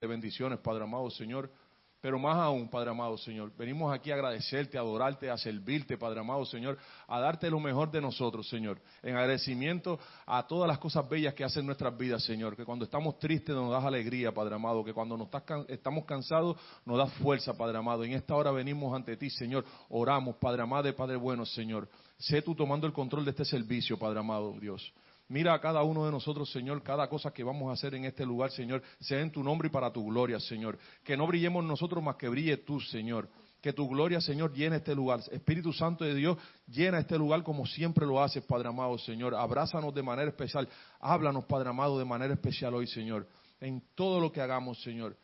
de bendiciones, Padre amado Señor. Pero más aún, Padre amado Señor, venimos aquí a agradecerte, a adorarte, a servirte, Padre amado Señor, a darte lo mejor de nosotros, Señor. En agradecimiento a todas las cosas bellas que hacen nuestras vidas, Señor. Que cuando estamos tristes nos das alegría, Padre amado. Que cuando nos estamos cansados nos das fuerza, Padre amado. En esta hora venimos ante ti, Señor. Oramos, Padre amado y Padre bueno, Señor. Sé tú tomando el control de este servicio, Padre amado, Dios. Mira a cada uno de nosotros, Señor, cada cosa que vamos a hacer en este lugar, Señor, sea en tu nombre y para tu gloria, Señor. Que no brillemos nosotros más que brille tú, Señor. Que tu gloria, Señor, llene este lugar. Espíritu Santo de Dios, llena este lugar como siempre lo haces, Padre amado, Señor. Abrázanos de manera especial. Háblanos, Padre amado, de manera especial hoy, Señor. En todo lo que hagamos, Señor.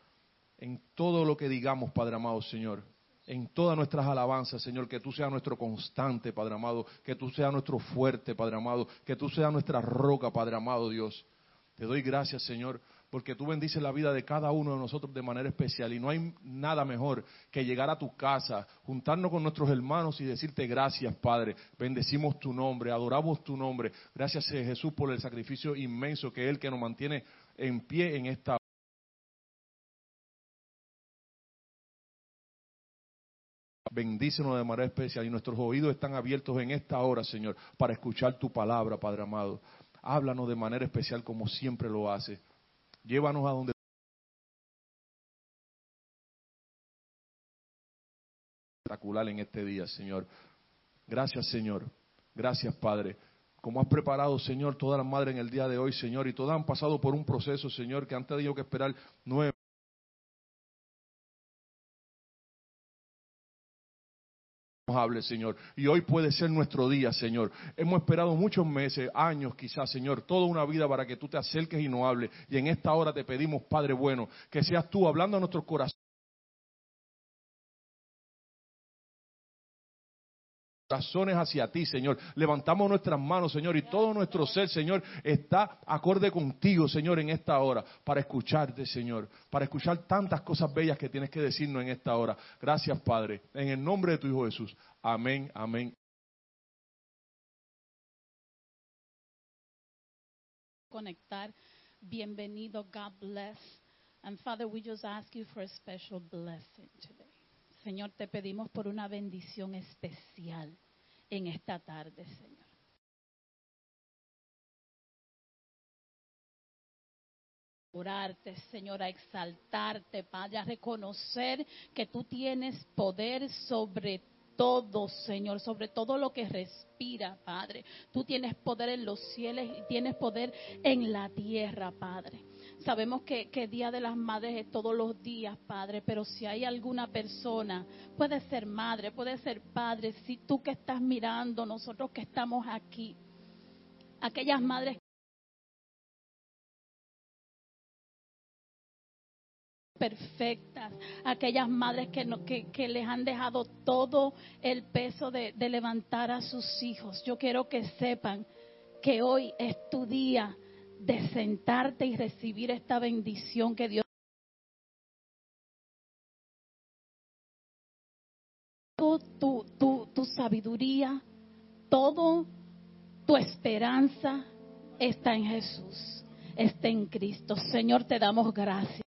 En todo lo que digamos, Padre amado, Señor en todas nuestras alabanzas, Señor, que tú seas nuestro constante, Padre amado, que tú seas nuestro fuerte, Padre amado, que tú seas nuestra roca, Padre amado Dios. Te doy gracias, Señor, porque tú bendices la vida de cada uno de nosotros de manera especial y no hay nada mejor que llegar a tu casa, juntarnos con nuestros hermanos y decirte gracias, Padre. Bendecimos tu nombre, adoramos tu nombre. Gracias, Jesús, por el sacrificio inmenso que es el que nos mantiene en pie en esta Bendícenos de manera especial y nuestros oídos están abiertos en esta hora, Señor, para escuchar tu palabra, Padre amado. Háblanos de manera especial como siempre lo hace. Llévanos a donde espectacular en este día, Señor. Gracias, Señor. Gracias, Padre. Como has preparado, Señor, todas las madres en el día de hoy, Señor, y todas han pasado por un proceso, Señor, que han tenido que esperar nueve hable, Señor. Y hoy puede ser nuestro día, Señor. Hemos esperado muchos meses, años quizás, Señor, toda una vida para que tú te acerques y no hables. Y en esta hora te pedimos, Padre bueno, que seas tú hablando a nuestros corazones. Corazones hacia ti, Señor. Levantamos nuestras manos, Señor, y todo nuestro ser, Señor, está acorde contigo, Señor, en esta hora, para escucharte, Señor, para escuchar tantas cosas bellas que tienes que decirnos en esta hora. Gracias, Padre, en el nombre de tu Hijo Jesús. Amén, amén. Conectar. Bienvenido. God bless. And Father, we just ask you for a special blessing today. Señor, te pedimos por una bendición especial en esta tarde, Señor. Orarte, Señor, a exaltarte, Padre, a reconocer que tú tienes poder sobre todo, Señor, sobre todo lo que respira, Padre. Tú tienes poder en los cielos y tienes poder en la tierra, Padre. Sabemos que, que, Día de las Madres es todos los días, Padre, pero si hay alguna persona, puede ser madre, puede ser padre, si tú que estás mirando, nosotros que estamos aquí, aquellas madres perfectas, aquellas madres que, no, que, que, les han dejado todo el peso de, de levantar a sus hijos. Yo quiero que sepan que hoy es tu día de sentarte y recibir esta bendición que Dios tu, tu, tu sabiduría, todo tu esperanza está en Jesús, está en Cristo. Señor, te damos gracias.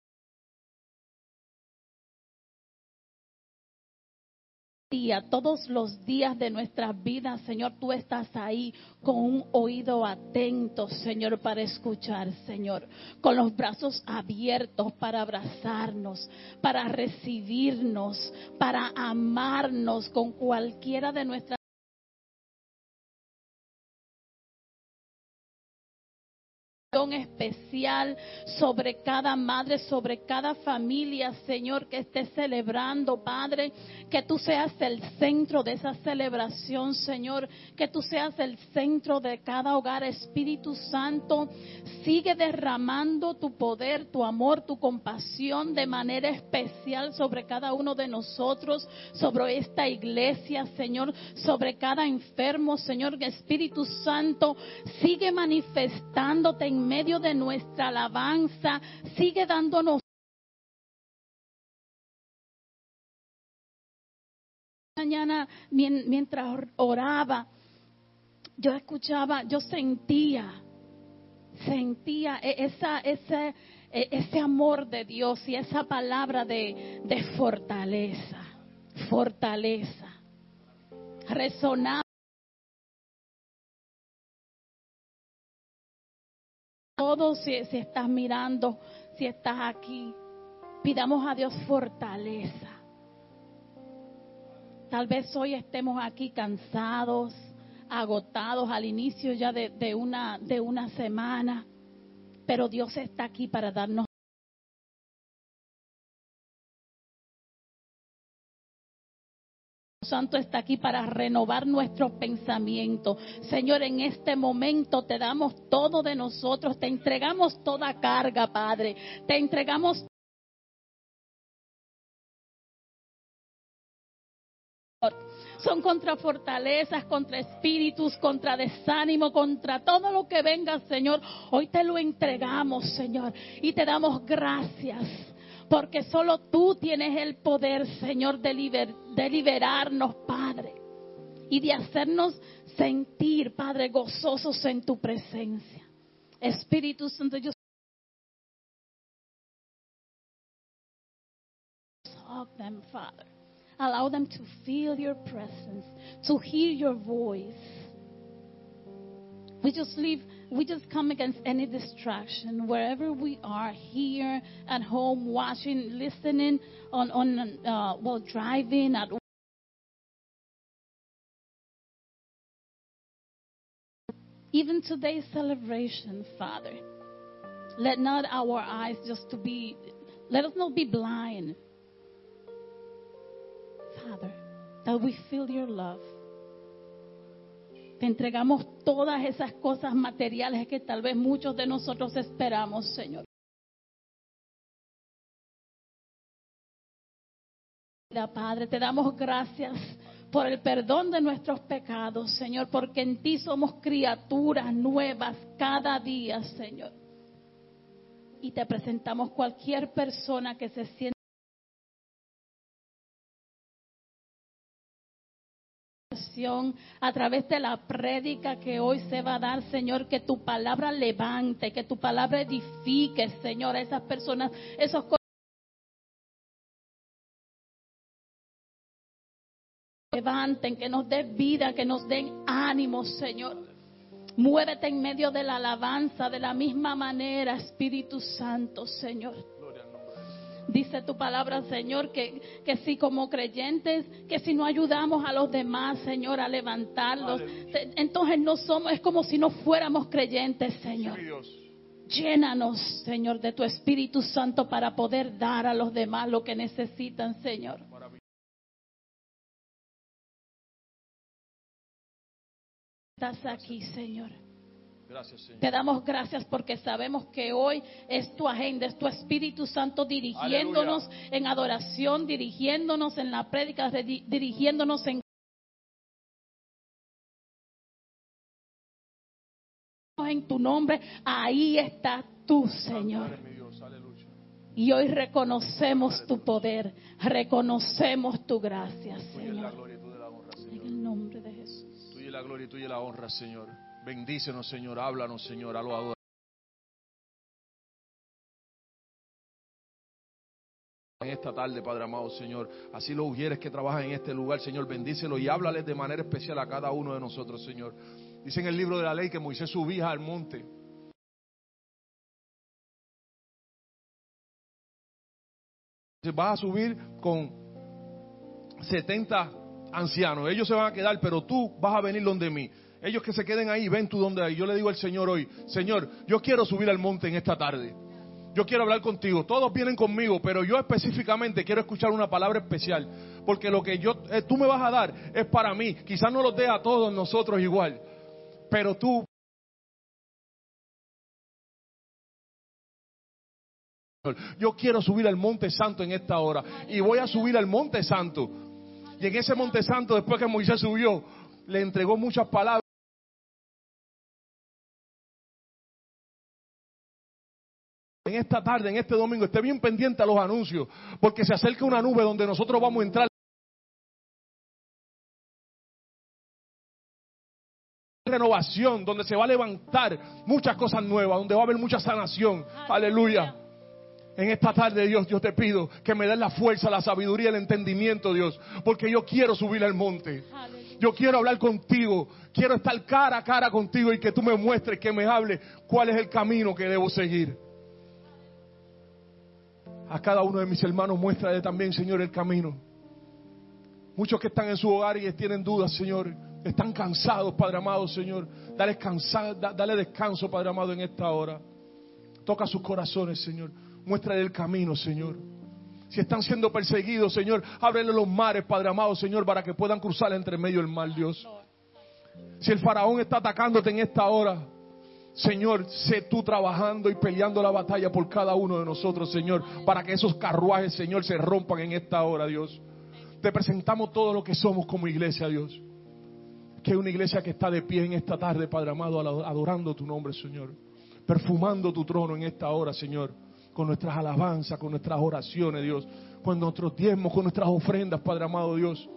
Todos los días de nuestras vidas, Señor, tú estás ahí con un oído atento, Señor, para escuchar, Señor, con los brazos abiertos para abrazarnos, para recibirnos, para amarnos con cualquiera de nuestras especial sobre cada madre, sobre cada familia, Señor, que esté celebrando, Padre, que tú seas el centro de esa celebración, Señor, que tú seas el centro de cada hogar, Espíritu Santo, sigue derramando tu poder, tu amor, tu compasión de manera especial sobre cada uno de nosotros, sobre esta iglesia, Señor, sobre cada enfermo, Señor, Espíritu Santo, sigue manifestándote en medio de nuestra alabanza, sigue dándonos mañana mientras oraba, yo escuchaba, yo sentía, sentía esa, ese, e- ese amor de Dios y esa palabra de, de fortaleza, fortaleza, resonar. Todo si, estás mirando, si estás aquí, pidamos a Dios fortaleza. Tal vez hoy estemos aquí cansados, agotados al inicio ya de, de una, de una semana, pero Dios está aquí para darnos Santo está aquí para renovar nuestros pensamientos. Señor, en este momento te damos todo de nosotros, te entregamos toda carga, Padre. Te entregamos son contra fortalezas, contra espíritus, contra desánimo, contra todo lo que venga, Señor. Hoy te lo entregamos, Señor, y te damos gracias. Porque solo tú tienes el poder, Señor, de, liber- de liberarnos, Padre. Y de hacernos sentir, Padre, gozosos en tu presencia. Espíritu Santo, yo talk them, Father. Allow them to feel your presence, to hear your voice. We just leave, we just come against any distraction wherever we are, here, at home, watching, listening, on, on uh, while driving, at even today's celebration, Father. Let not our eyes just to be, let us not be blind. Father, that we feel your love. Entregamos todas esas cosas materiales que tal vez muchos de nosotros esperamos, Señor. Padre, te damos gracias por el perdón de nuestros pecados, Señor, porque en ti somos criaturas nuevas cada día, Señor. Y te presentamos cualquier persona que se sienta a través de la prédica que hoy se va a dar, Señor, que tu palabra levante, que tu palabra edifique, Señor, a esas personas, esos levanten, que nos den vida, que nos den ánimo, Señor. Muévete en medio de la alabanza de la misma manera, Espíritu Santo, Señor. Dice tu palabra, Señor, que, que si como creyentes, que si no ayudamos a los demás, Señor, a levantarlos, te- entonces no somos, es como si no fuéramos creyentes, Señor. Llénanos, Señor, de tu Espíritu Santo para poder dar a los demás lo que necesitan, Señor. Estás aquí, Señor. Gracias, Señor. Te damos gracias porque sabemos que hoy es tu agenda, es tu Espíritu Santo dirigiéndonos en adoración, dirigiéndonos en la prédica, di- dirigiéndonos en en tu nombre. Ahí está tú, Señor. Y hoy reconocemos tu poder, reconocemos tu gracia, Señor. En el nombre de Jesús. Tuya la gloria y tuya la honra, Señor. Bendícenos, Señor. Háblanos, Señor. A lo. En esta tarde, Padre amado, Señor. Así los ujieres que trabajan en este lugar, Señor. Bendícelos y háblales de manera especial a cada uno de nosotros, Señor. Dice en el libro de la ley que Moisés subía al monte. Vas a subir con 70 ancianos. Ellos se van a quedar, pero tú vas a venir donde mí. Ellos que se queden ahí, ven tú donde hay. Yo le digo al Señor hoy, Señor, yo quiero subir al monte en esta tarde. Yo quiero hablar contigo. Todos vienen conmigo, pero yo específicamente quiero escuchar una palabra especial. Porque lo que yo, eh, tú me vas a dar es para mí. Quizás no los dé a todos nosotros igual. Pero tú Yo quiero subir al monte santo en esta hora. Y voy a subir al monte santo. Y en ese monte santo, después que Moisés subió, le entregó muchas palabras. En esta tarde, en este domingo, esté bien pendiente a los anuncios, porque se acerca una nube donde nosotros vamos a entrar. renovación, donde se va a levantar muchas cosas nuevas, donde va a haber mucha sanación. Aleluya. En esta tarde, Dios, yo te pido que me des la fuerza, la sabiduría, el entendimiento, Dios, porque yo quiero subir al monte. Yo quiero hablar contigo, quiero estar cara a cara contigo y que tú me muestres, que me hables cuál es el camino que debo seguir. A cada uno de mis hermanos muéstrale también, Señor, el camino. Muchos que están en su hogar y tienen dudas, Señor, están cansados, Padre amado, Señor. Dale, dale descanso, Padre amado, en esta hora. Toca sus corazones, Señor. Muéstrale el camino, Señor. Si están siendo perseguidos, Señor, ábrele los mares, Padre amado, Señor, para que puedan cruzar entre medio del mal, Dios. Si el faraón está atacándote en esta hora, Señor, sé tú trabajando y peleando la batalla por cada uno de nosotros, Señor, para que esos carruajes, Señor, se rompan en esta hora, Dios. Te presentamos todo lo que somos como iglesia, Dios. Que es una iglesia que está de pie en esta tarde, Padre amado, adorando tu nombre, Señor. Perfumando tu trono en esta hora, Señor con nuestras alabanzas, con nuestras oraciones, Dios, con nuestros diezmos, con nuestras ofrendas, Padre amado Dios.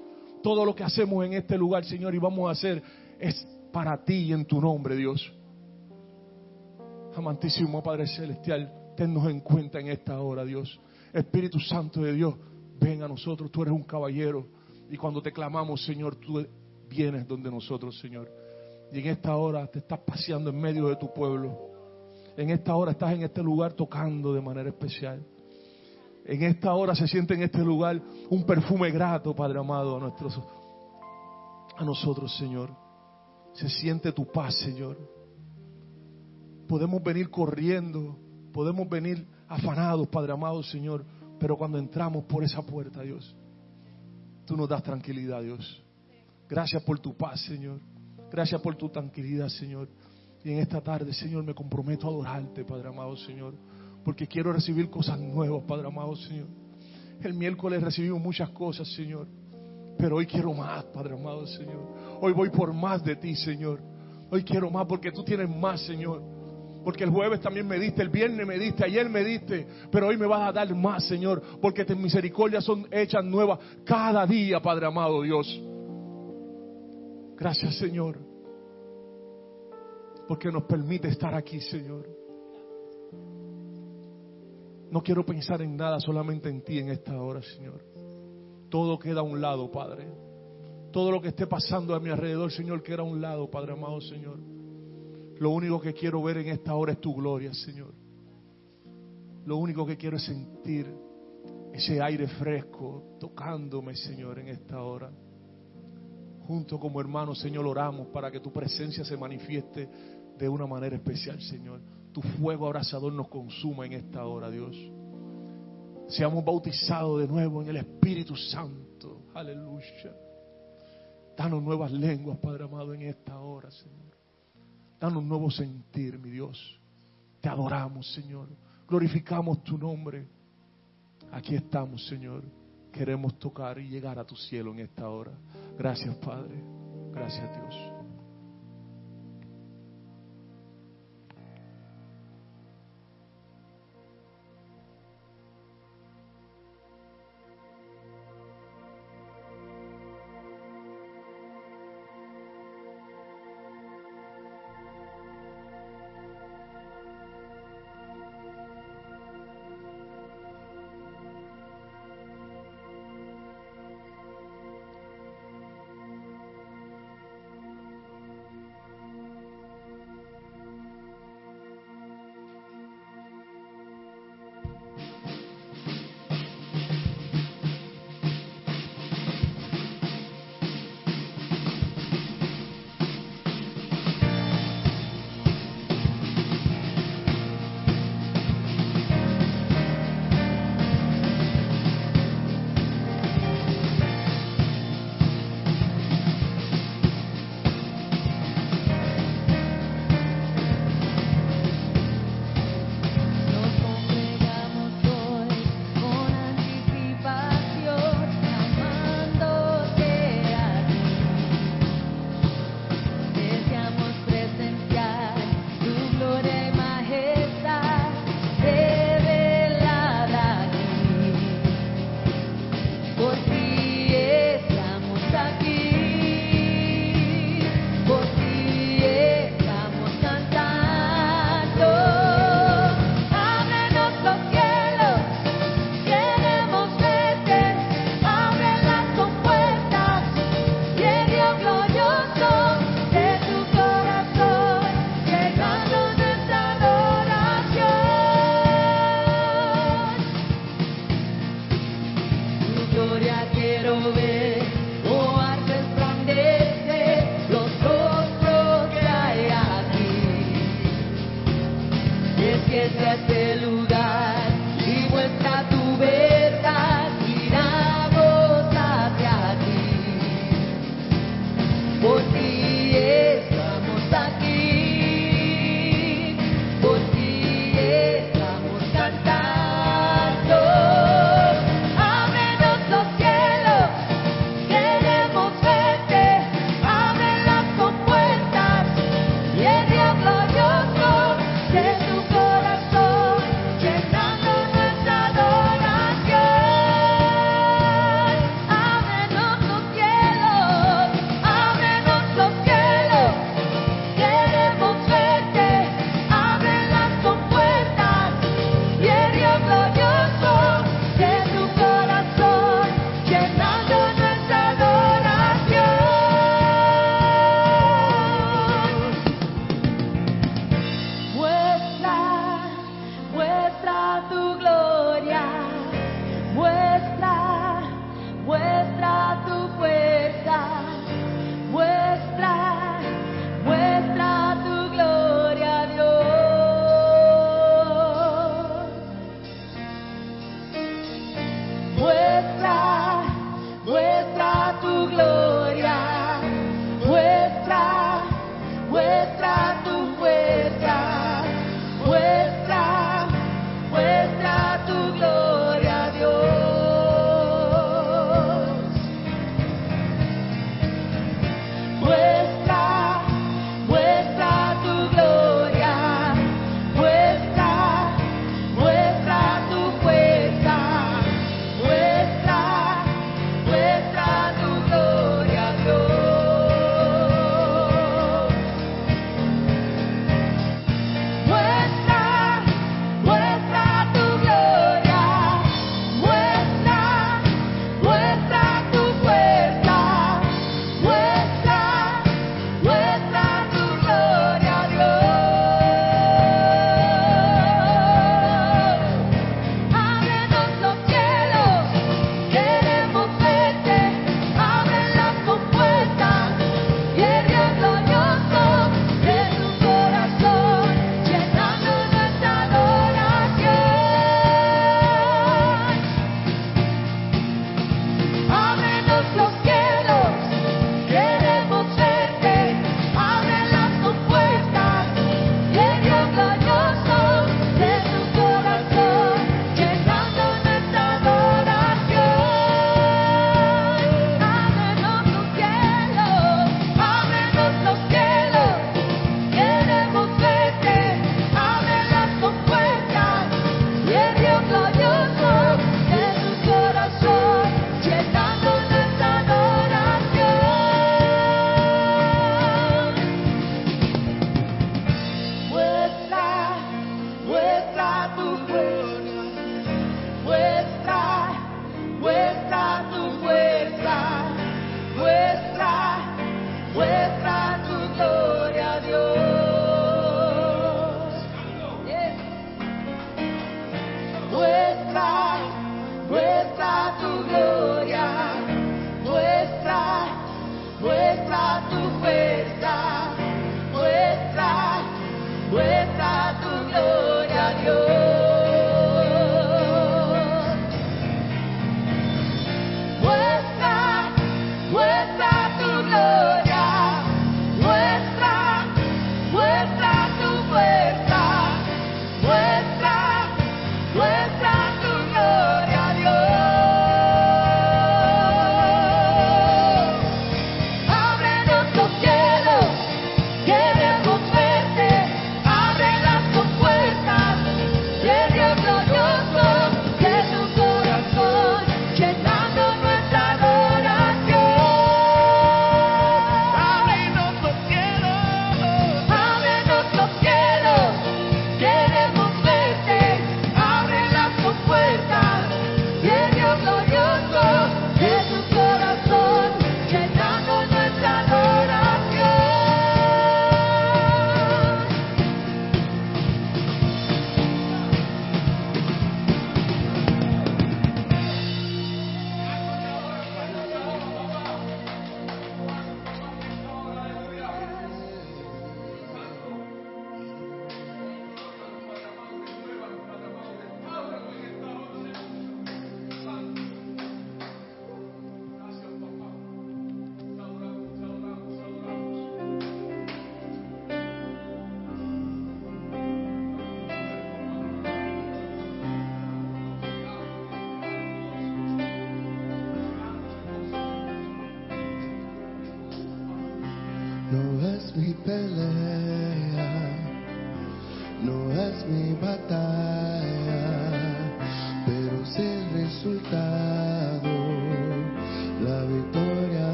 Todo lo que hacemos en este lugar, Señor, y vamos a hacer es para ti y en tu nombre, Dios. Amantísimo Padre Celestial, tennos en cuenta en esta hora, Dios. Espíritu Santo de Dios, ven a nosotros, tú eres un caballero. Y cuando te clamamos, Señor, tú vienes donde nosotros, Señor. Y en esta hora te estás paseando en medio de tu pueblo en esta hora estás en este lugar tocando de manera especial. En esta hora se siente en este lugar un perfume grato, Padre amado, a, nuestros, a nosotros, Señor. Se siente tu paz, Señor. Podemos venir corriendo, podemos venir afanados, Padre amado, Señor, pero cuando entramos por esa puerta, Dios, tú nos das tranquilidad, Dios. Gracias por tu paz, Señor. Gracias por tu tranquilidad, Señor. Y en esta tarde, Señor, me comprometo a adorarte, Padre amado, Señor. Porque quiero recibir cosas nuevas, Padre amado, Señor. El miércoles recibimos muchas cosas, Señor. Pero hoy quiero más, Padre amado, Señor. Hoy voy por más de ti, Señor. Hoy quiero más porque tú tienes más, Señor. Porque el jueves también me diste, el viernes me diste, ayer me diste, pero hoy me vas a dar más, Señor, porque tus misericordias son hechas nuevas cada día, Padre amado Dios. Gracias, Señor porque nos permite estar aquí, Señor. No quiero pensar en nada, solamente en ti en esta hora, Señor. Todo queda a un lado, Padre. Todo lo que esté pasando a mi alrededor, Señor, queda a un lado, Padre amado, Señor. Lo único que quiero ver en esta hora es tu gloria, Señor. Lo único que quiero es sentir ese aire fresco tocándome, Señor, en esta hora. Junto como hermanos, Señor, oramos para que tu presencia se manifieste de una manera especial, Señor. Tu fuego abrazador nos consuma en esta hora, Dios. Seamos bautizados de nuevo en el Espíritu Santo. Aleluya. Danos nuevas lenguas, Padre amado, en esta hora, Señor. Danos un nuevo sentir, mi Dios. Te adoramos, Señor. Glorificamos tu nombre. Aquí estamos, Señor. Queremos tocar y llegar a tu cielo en esta hora. Gracias, Padre. Gracias, Dios.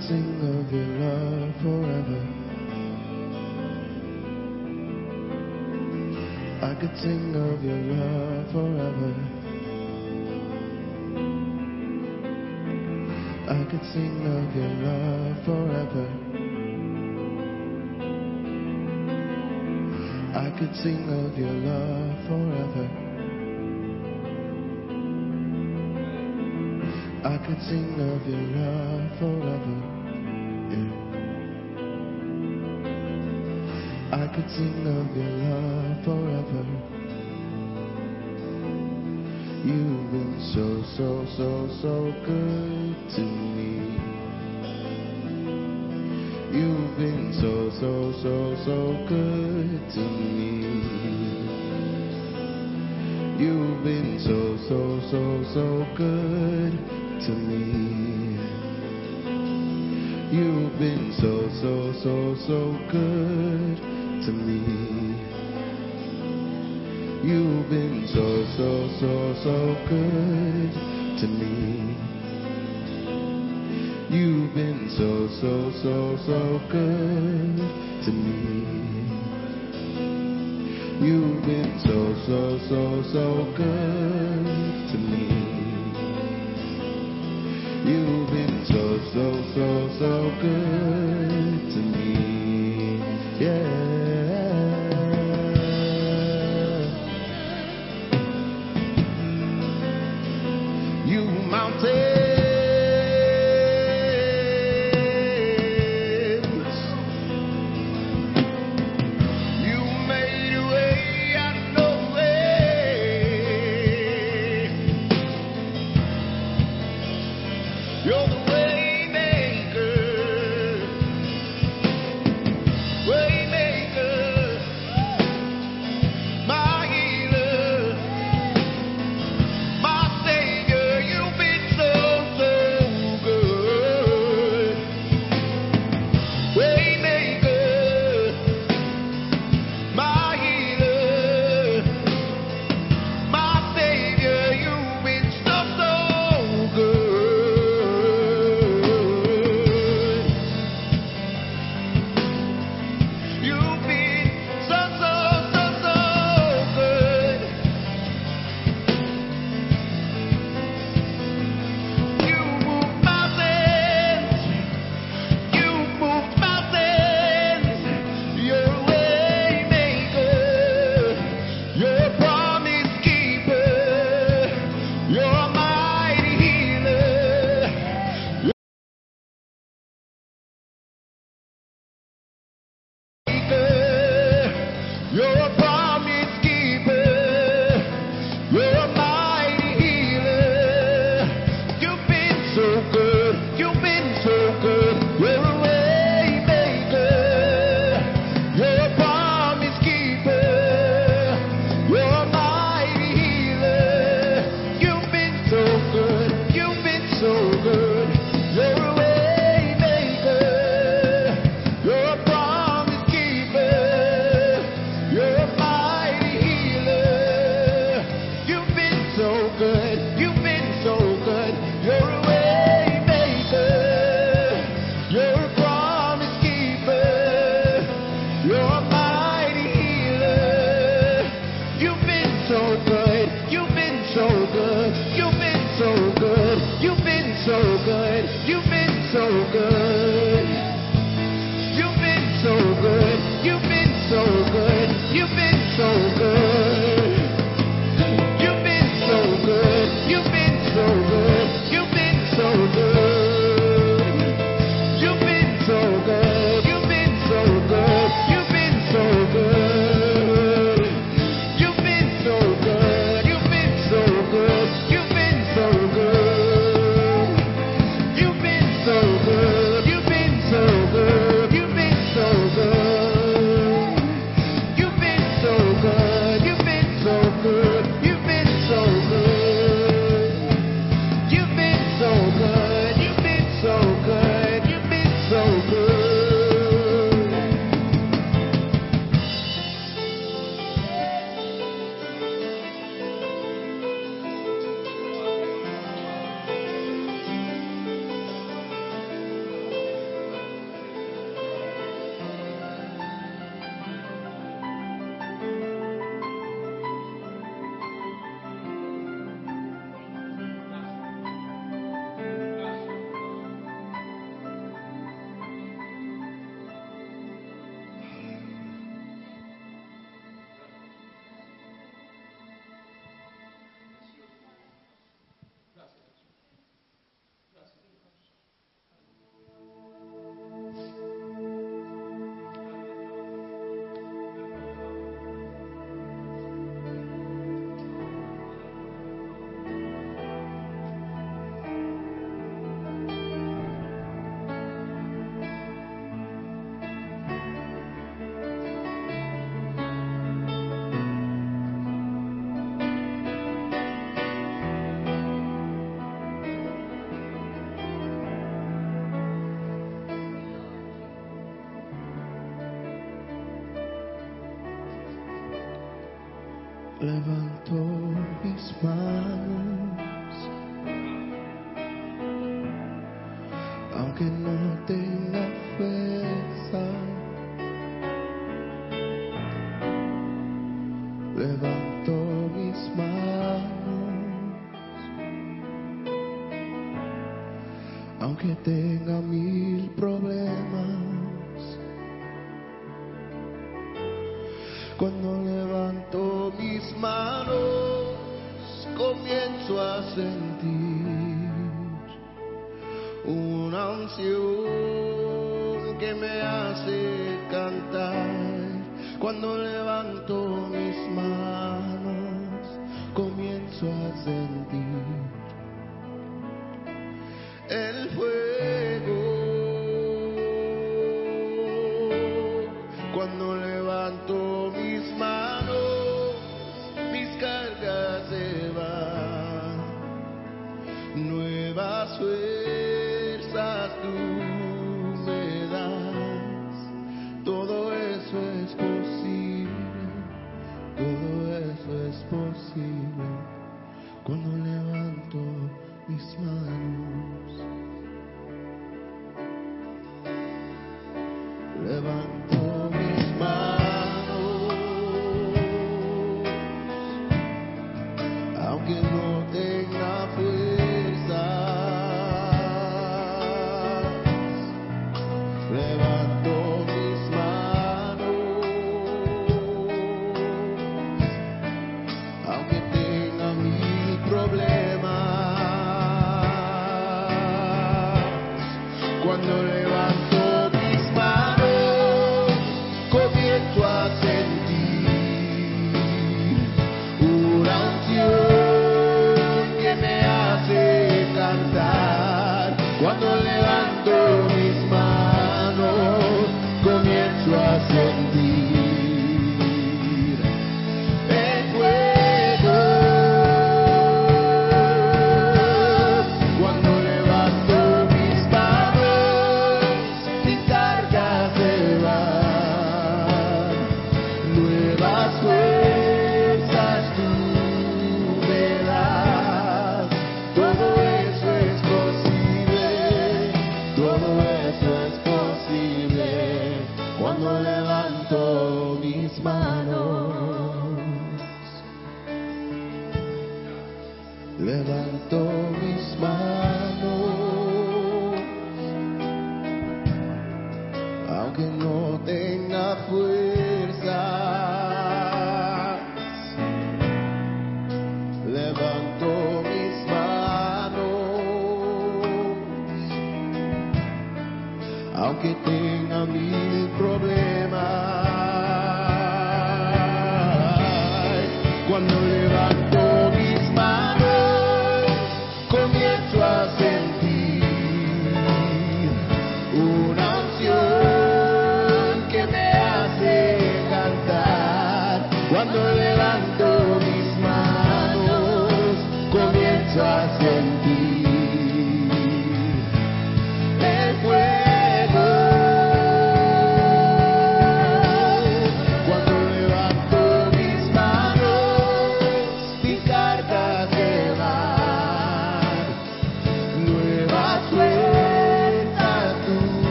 Sing of your love forever. I could sing of your love forever. I could sing of your love forever. I could sing of your love forever. I could sing of your love forever. Yeah. I could sing of your love forever. You've been so, so, so, so good to me. You've been so, so, so, so good to me. You've been so, so, so, so good to me. You've been so, so, so, so good to me. You've been so, so, so, so good to me. You've been so, so, so, so good to me. You've been so, so, so, so good to me. So, so, so, good hace cantar. Cuando levanto mis manos, comienzo a sentir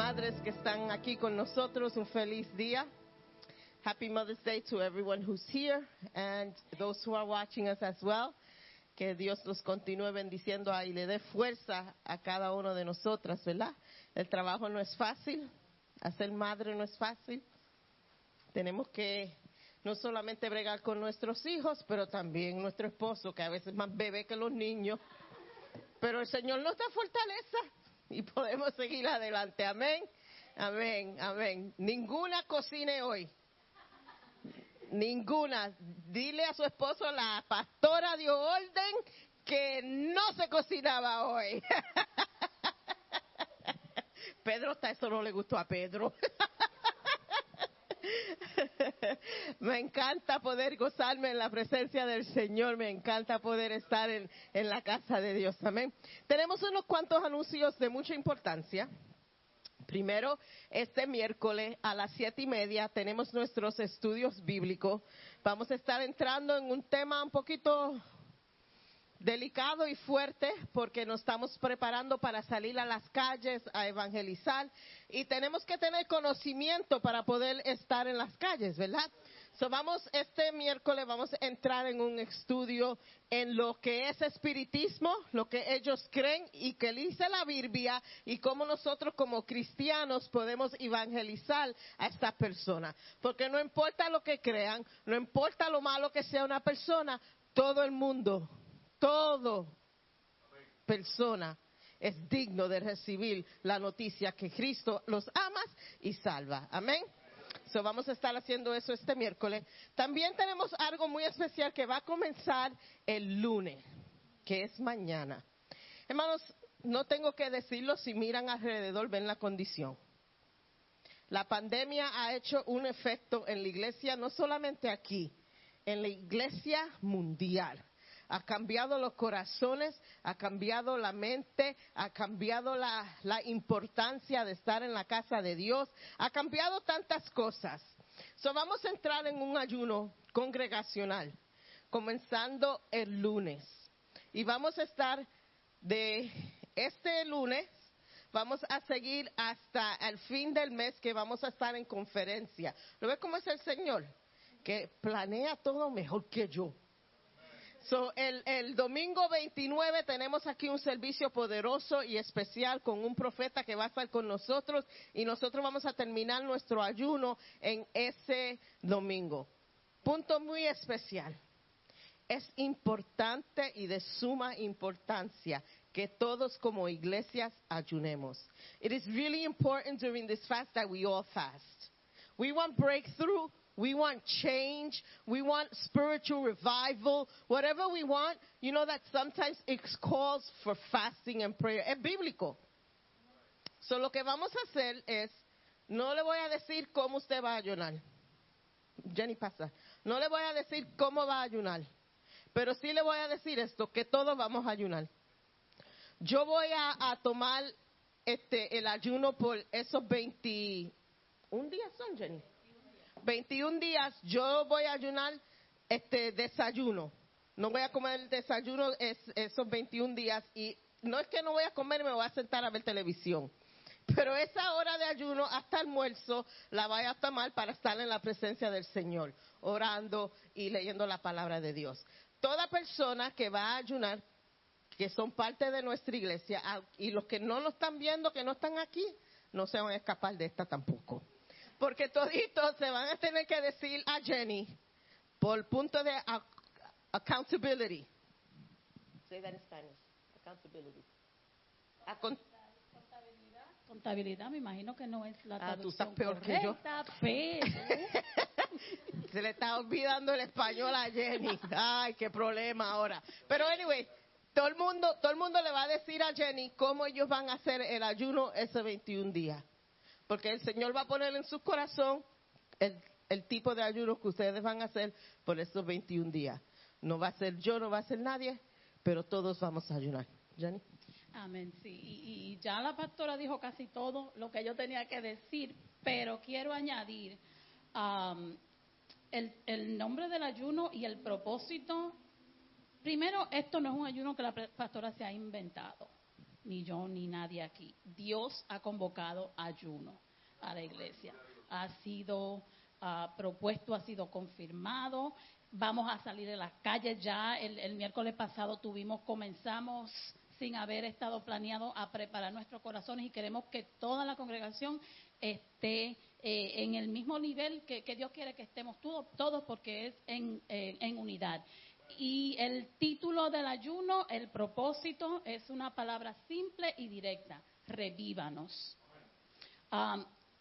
madres que están aquí con nosotros un feliz día. Happy Mother's Day to everyone who's here and those who are watching us as well. Que Dios los continúe bendiciendo y le dé fuerza a cada uno de nosotras, ¿verdad? El trabajo no es fácil, hacer madre no es fácil. Tenemos que no solamente bregar con nuestros hijos, pero también nuestro esposo, que a veces es más bebé que los niños. Pero el Señor nos da fortaleza y podemos seguir adelante. Amén, amén, amén. Ninguna cocine hoy. Ninguna. Dile a su esposo, la pastora dio orden que no se cocinaba hoy. Pedro, hasta eso no le gustó a Pedro. Me encanta poder gozarme en la presencia del Señor, me encanta poder estar en, en la casa de Dios. Amén. Tenemos unos cuantos anuncios de mucha importancia. Primero, este miércoles a las siete y media tenemos nuestros estudios bíblicos. Vamos a estar entrando en un tema un poquito delicado y fuerte porque nos estamos preparando para salir a las calles a evangelizar y tenemos que tener conocimiento para poder estar en las calles, ¿verdad? So vamos este miércoles vamos a entrar en un estudio en lo que es espiritismo, lo que ellos creen y que dice la Biblia y cómo nosotros como cristianos podemos evangelizar a estas personas, porque no importa lo que crean, no importa lo malo que sea una persona, todo el mundo todo persona es digno de recibir la noticia que Cristo los ama y salva. Amén. So vamos a estar haciendo eso este miércoles. También tenemos algo muy especial que va a comenzar el lunes, que es mañana. Hermanos, no tengo que decirlo, si miran alrededor ven la condición. La pandemia ha hecho un efecto en la iglesia, no solamente aquí, en la iglesia mundial ha cambiado los corazones, ha cambiado la mente, ha cambiado la, importancia de estar en la casa de Dios, ha cambiado tantas cosas. So vamos a entrar en un ayuno congregacional, comenzando el lunes. Y vamos a estar de este lunes, vamos a seguir hasta el fin del mes que vamos a estar en conferencia. ¿Lo ve cómo es el Señor? Que planea todo mejor que yo. So, el, el, domingo 29 tenemos aquí un servicio poderoso y especial con un profeta que va a estar con nosotros y nosotros vamos a terminar nuestro ayuno en ese domingo. Punto muy especial. Es importante y de suma importancia que todos como iglesias ayunemos. It is really important during this fast that we all fast. We want breakthrough, we want change, we want spiritual revival, whatever we want, you know that sometimes it calls for fasting and prayer. Es bíblico. So lo que vamos a hacer es, no le voy a decir cómo usted va a ayunar. Jenny pasa. No le voy a decir cómo va a ayunar. Pero sí le voy a decir esto, que todos vamos a ayunar. Yo voy a, a tomar este el ayuno por esos 21 días son, Jenny. 21 días yo voy a ayunar este desayuno. No voy a comer el desayuno es, esos 21 días y no es que no voy a comer, me voy a sentar a ver televisión. Pero esa hora de ayuno hasta almuerzo la voy a tomar para estar en la presencia del Señor, orando y leyendo la palabra de Dios. Toda persona que va a ayunar, que son parte de nuestra iglesia, y los que no lo están viendo, que no están aquí, no se van a escapar de esta tampoco. Porque toditos se van a tener que decir a Jenny, por punto de ac- accountability. Say that in Spanish. Accountability. Acon- Contabilidad, me imagino que no es la Ah, tú traducción estás peor que yo. correcta, pero Se le está olvidando el español a Jenny. Ay, qué problema ahora. Pero anyway, todo el mundo, todo el mundo le va a decir a Jenny cómo ellos van a hacer el ayuno ese 21 días. Porque el Señor va a poner en su corazón el, tipo de ayuno que ustedes van a hacer por esos 21 días. No va a ser yo, no va a ser nadie, pero todos vamos a ayunar. Jenny. Amén, sí. Y, ya la pastora dijo casi todo lo que yo tenía que decir, pero quiero añadir am, el, el nombre del ayuno y el propósito. Primero, esto no es un ayuno que la pastora se ha inventado, ni yo ni nadie aquí. Dios ha convocado ayuno a la iglesia. Ha sido ah, propuesto, ha sido confirmado. Vamos a salir de las calles ya. El, miércoles pasado tuvimos, comenzamos sin haber estado planeado a preparar nuestros corazones y queremos que toda la congregación esté eh, en el mismo nivel que, Dios quiere que estemos todos, todos porque es en, eh, en unidad. Y el título del ayuno, el propósito, es una palabra simple y directa, revívanos.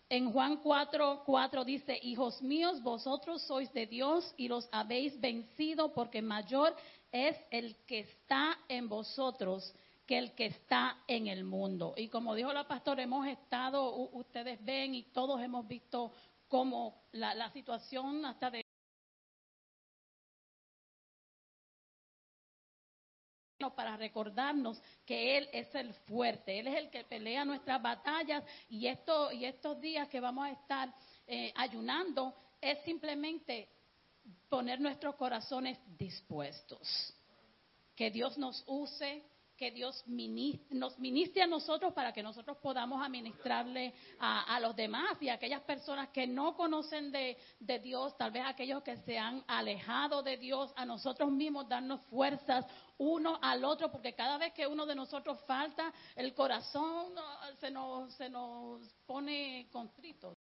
En Juan 4, 4 dice, hijos míos, vosotros sois de Dios y los habéis vencido porque mayor es el que está en vosotros que el que está en el mundo. Y como dijo la pastora, hemos estado, ustedes ven y todos hemos visto cómo la, la situación hasta de para recordarnos que Él es el fuerte, Él es el que pelea nuestras batallas y, esto, y estos días que vamos a estar eh, ayunando es simplemente poner nuestros corazones dispuestos. Que Dios nos use, que Dios nos ministre a nosotros para que nosotros podamos administrarle a, los demás y a aquellas personas que no conocen de, de Dios, tal vez aquellos que se han alejado de Dios, a nosotros mismos darnos fuerzas uno al otro, porque cada vez que uno de nosotros falta, el corazón ah, se nos, se nos pone contrito.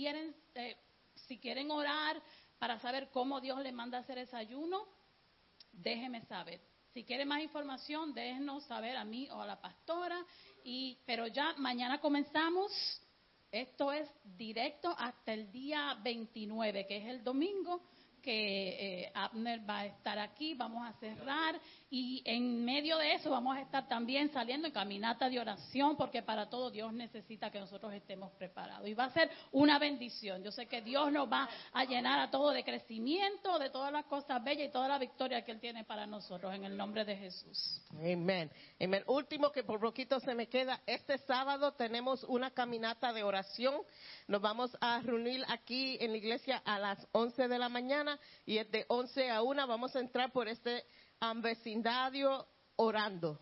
quieren, eh, si quieren orar para saber cómo Dios le manda hacer ese ayuno, déjeme saber. Si quieren más información, déjenos saber a mí o a la pastora. Y, pero ya mañana comenzamos. Esto es directo hasta el día 29, que es el domingo, que eh, Abner va a estar aquí, vamos a cerrar y en medio de eso vamos a estar también saliendo en caminata de oración porque para todo Dios necesita que nosotros estemos preparados y va a ser una bendición. Yo sé que Dios nos va a llenar a todo de crecimiento, de todas las cosas bellas y toda la victoria que Él tiene para nosotros en el nombre de Jesús. Amén. Amén. Último que por poquito se me queda. Este sábado tenemos una caminata de oración. Nos vamos a reunir aquí en la iglesia a las 11 de la mañana y es de 11 a 1 vamos a entrar por este um, vecindario orando.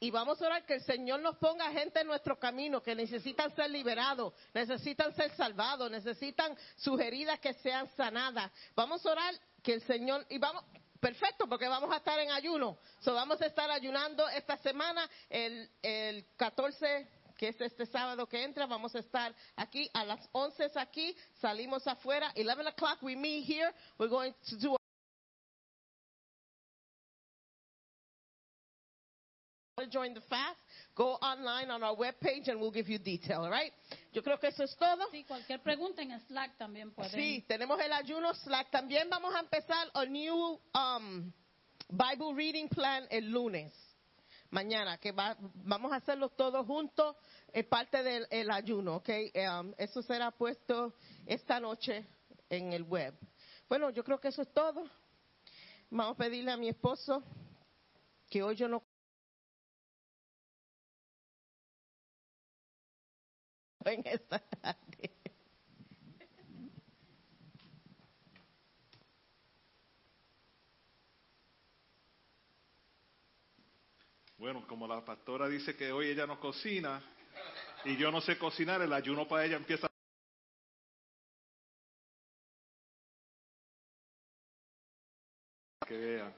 Y vamos a orar que el Señor nos ponga gente en nuestro camino que necesitan ser liberados, necesitan ser salvados, necesitan sus heridas que sean sanadas. Vamos a orar que el Señor, y vamos, perfecto, porque vamos a estar en ayuno. So, vamos a estar ayunando esta semana, el, el 14, que es este sábado que entra, vamos a estar aquí a las 11 aquí, salimos afuera, 11 o'clock we meet here, we're going to do join the fast, go online on our webpage and we'll give you detail, all right? Yo creo que eso es todo. Sí, cualquier pregunta en Slack también pueden. Sí, tenemos el ayuno Slack. También vamos a empezar a new um, Bible reading plan el lunes, mañana, que va- vamos a hacerlo todos juntos, es parte del el ayuno, ¿ok? Um, eso será puesto esta noche en el web. Bueno, yo creo que eso es todo. Vamos a pedirle a mi esposo que hoy yo no en esta tarde. Bueno, como la pastora dice que hoy ella no cocina y yo no sé cocinar, el ayuno para ella empieza. Que vean.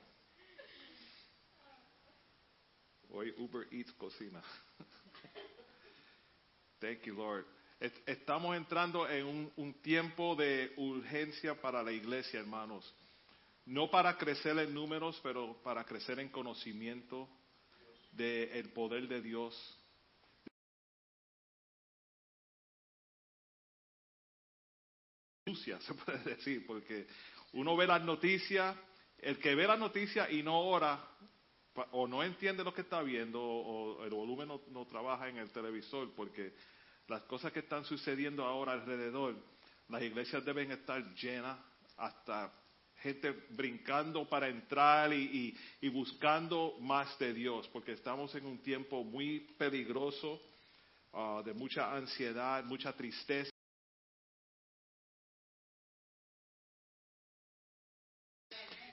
Hoy Uber Eats cocina. Thank you, Lord. Es- Estamos entrando en un, tiempo de urgencia para la iglesia, hermanos. No para crecer en números, pero para crecer en conocimiento del poder de Dios. Se puede decir, porque uno ve las noticias, el que ve las noticias y no ora, o no entiende lo que está viendo, o, el volumen no trabaja en el televisor, porque las cosas que están sucediendo ahora alrededor, las iglesias deben estar llenas hasta gente brincando para entrar y, y- y buscando más de Dios, porque estamos en un tiempo muy peligroso, ah, de mucha ansiedad, mucha tristeza.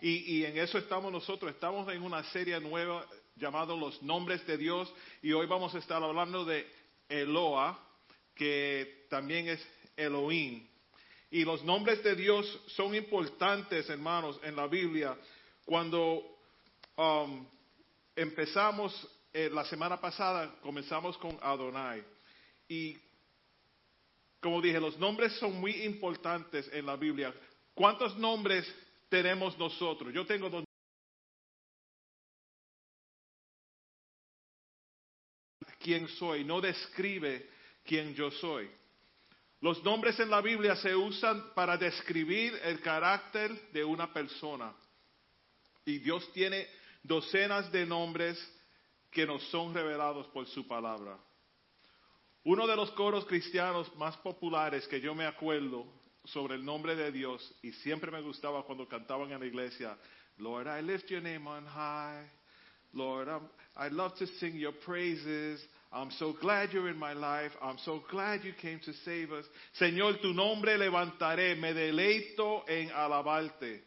Y, y en eso estamos nosotros, estamos en una serie nueva llamada Los Nombres de Dios y hoy vamos a estar hablando de Eloa, que también es Elohim. Y los nombres de Dios son importantes, hermanos, en la Biblia. Cuando um, empezamos eh, la semana pasada, comenzamos con Adonai. Y como dije, los nombres son muy importantes en la Biblia. ¿Cuántos nombres tenemos nosotros? Yo tengo dos. quién soy, no describe yo soy. Los nombres en la Biblia se usan para describir el carácter de una persona. Y Dios tiene docenas de nombres que nos son revelados por su palabra. Uno de los coros cristianos más populares que yo me acuerdo sobre el nombre de Dios, y siempre me gustaba cuando cantaban en la iglesia, Lord, I lift your name on high. Lord, I'm, I love to sing your praises. I'm so glad you're in my life. I'm so glad you came to save us. Señor, tu nombre levantaré. Me deleito en alabarte.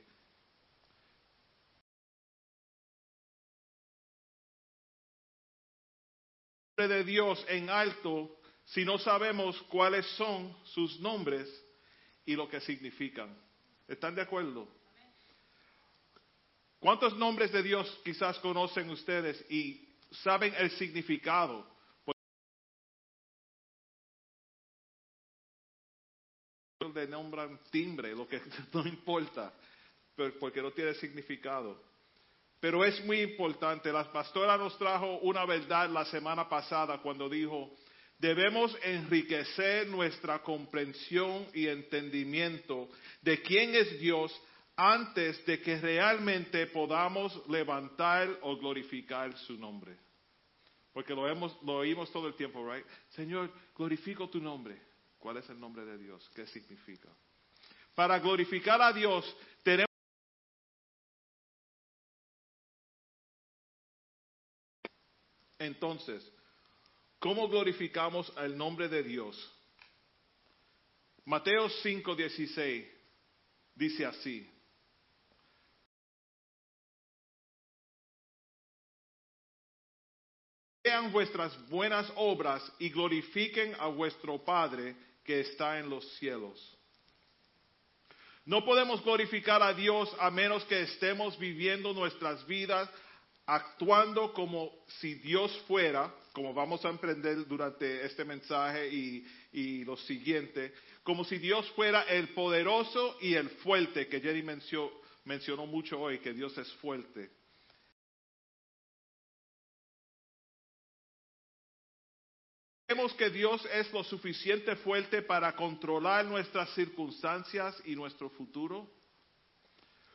de Dios en alto si no sabemos cuáles son sus nombres y lo que significan. ¿Están de acuerdo? ¿Cuántos nombres de Dios quizás conocen ustedes y saben el significado? Nombran timbre, lo que no importa, porque no tiene significado. Pero es muy importante. La pastora nos trajo una verdad la semana pasada cuando dijo, debemos enriquecer nuestra comprensión y entendimiento de quién es Dios antes de que realmente podamos levantar o glorificar su nombre. Porque lo, hemos, lo oímos todo el tiempo, right? Señor, glorifico tu nombre. ¿Cuál es el nombre de Dios? ¿Qué significa? Para glorificar a Dios tenemos Entonces, ¿cómo glorificamos el nombre de Dios? Mateo 5:16 dice así. Vean vuestras buenas obras y glorifiquen a vuestro Padre que está en los cielos. No podemos glorificar a Dios a menos que estemos viviendo nuestras vidas actuando como si Dios fuera, como vamos a aprender durante este mensaje y, lo siguiente, como si Dios fuera el poderoso y el fuerte, que mencionó, mencionó mucho hoy, que Dios es fuerte. Creemos que Dios es lo suficiente fuerte para controlar nuestras circunstancias y nuestro futuro.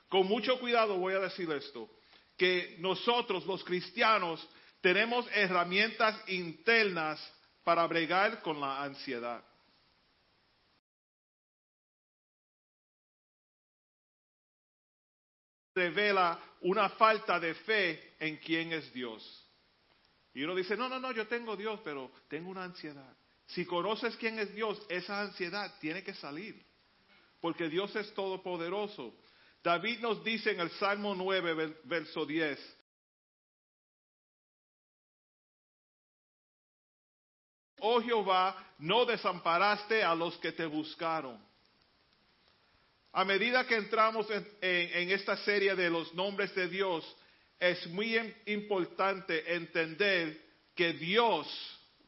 Con mucho cuidado voy a decir esto, que nosotros los cristianos tenemos herramientas internas para bregar con la ansiedad. Revela una falta de fe en quién es Dios. Y uno dice, no, no, no, yo tengo Dios, pero tengo una ansiedad. Si conoces quién es Dios, esa ansiedad tiene que salir, porque Dios es todopoderoso. David nos dice en el Salmo 9, ver- verso 10, Oh Jehová, no desamparaste a los que te buscaron. A medida que entramos en, en- en esta serie de los nombres de Dios, es muy im- importante entender que Dios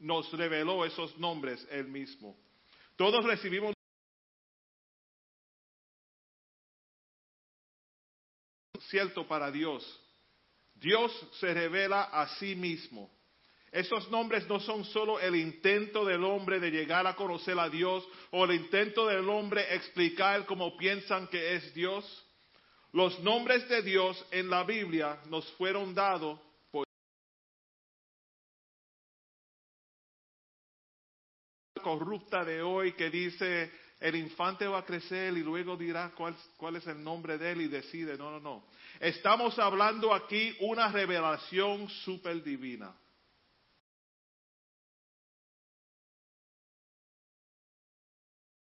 nos reveló esos nombres Él mismo. Todos recibimos cierto para Dios. Dios se revela a sí mismo. Esos nombres no son solo el intento del hombre de llegar a conocer a Dios o el intento del hombre explicar cómo piensan que es Dios. Los nombres de Dios en la Biblia nos fueron dados por la corrupta de hoy que dice el infante va a crecer y luego dirá cuál, cuál es el nombre de él y decide. No, no, no. Estamos hablando aquí una revelación super divina.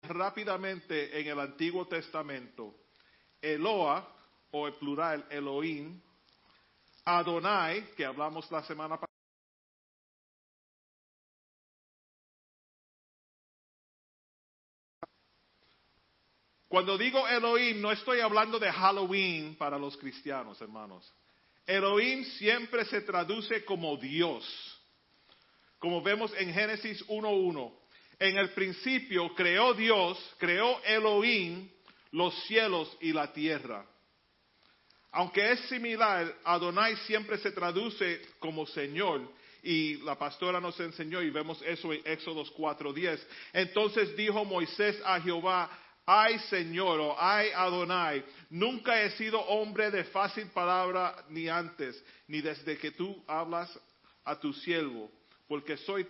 Rápidamente en el Antiguo Testamento, Eloa, o el plural Elohim, Adonai, que hablamos la semana pasada, Cuando digo Elohim, no estoy hablando de Halloween para los cristianos, hermanos. Elohim siempre se traduce como Dios. Como vemos en Génesis 1.1. En el principio creó Dios, creó Elohim los cielos y la tierra. Aunque es similar, Adonai siempre se traduce como Señor. Y la pastora nos enseñó y vemos eso en Éxodos 4.10. Entonces dijo Moisés a Jehová, ay Señor o ay Adonai, nunca he sido hombre de fácil palabra ni antes, ni desde que tú hablas a tu siervo, porque soy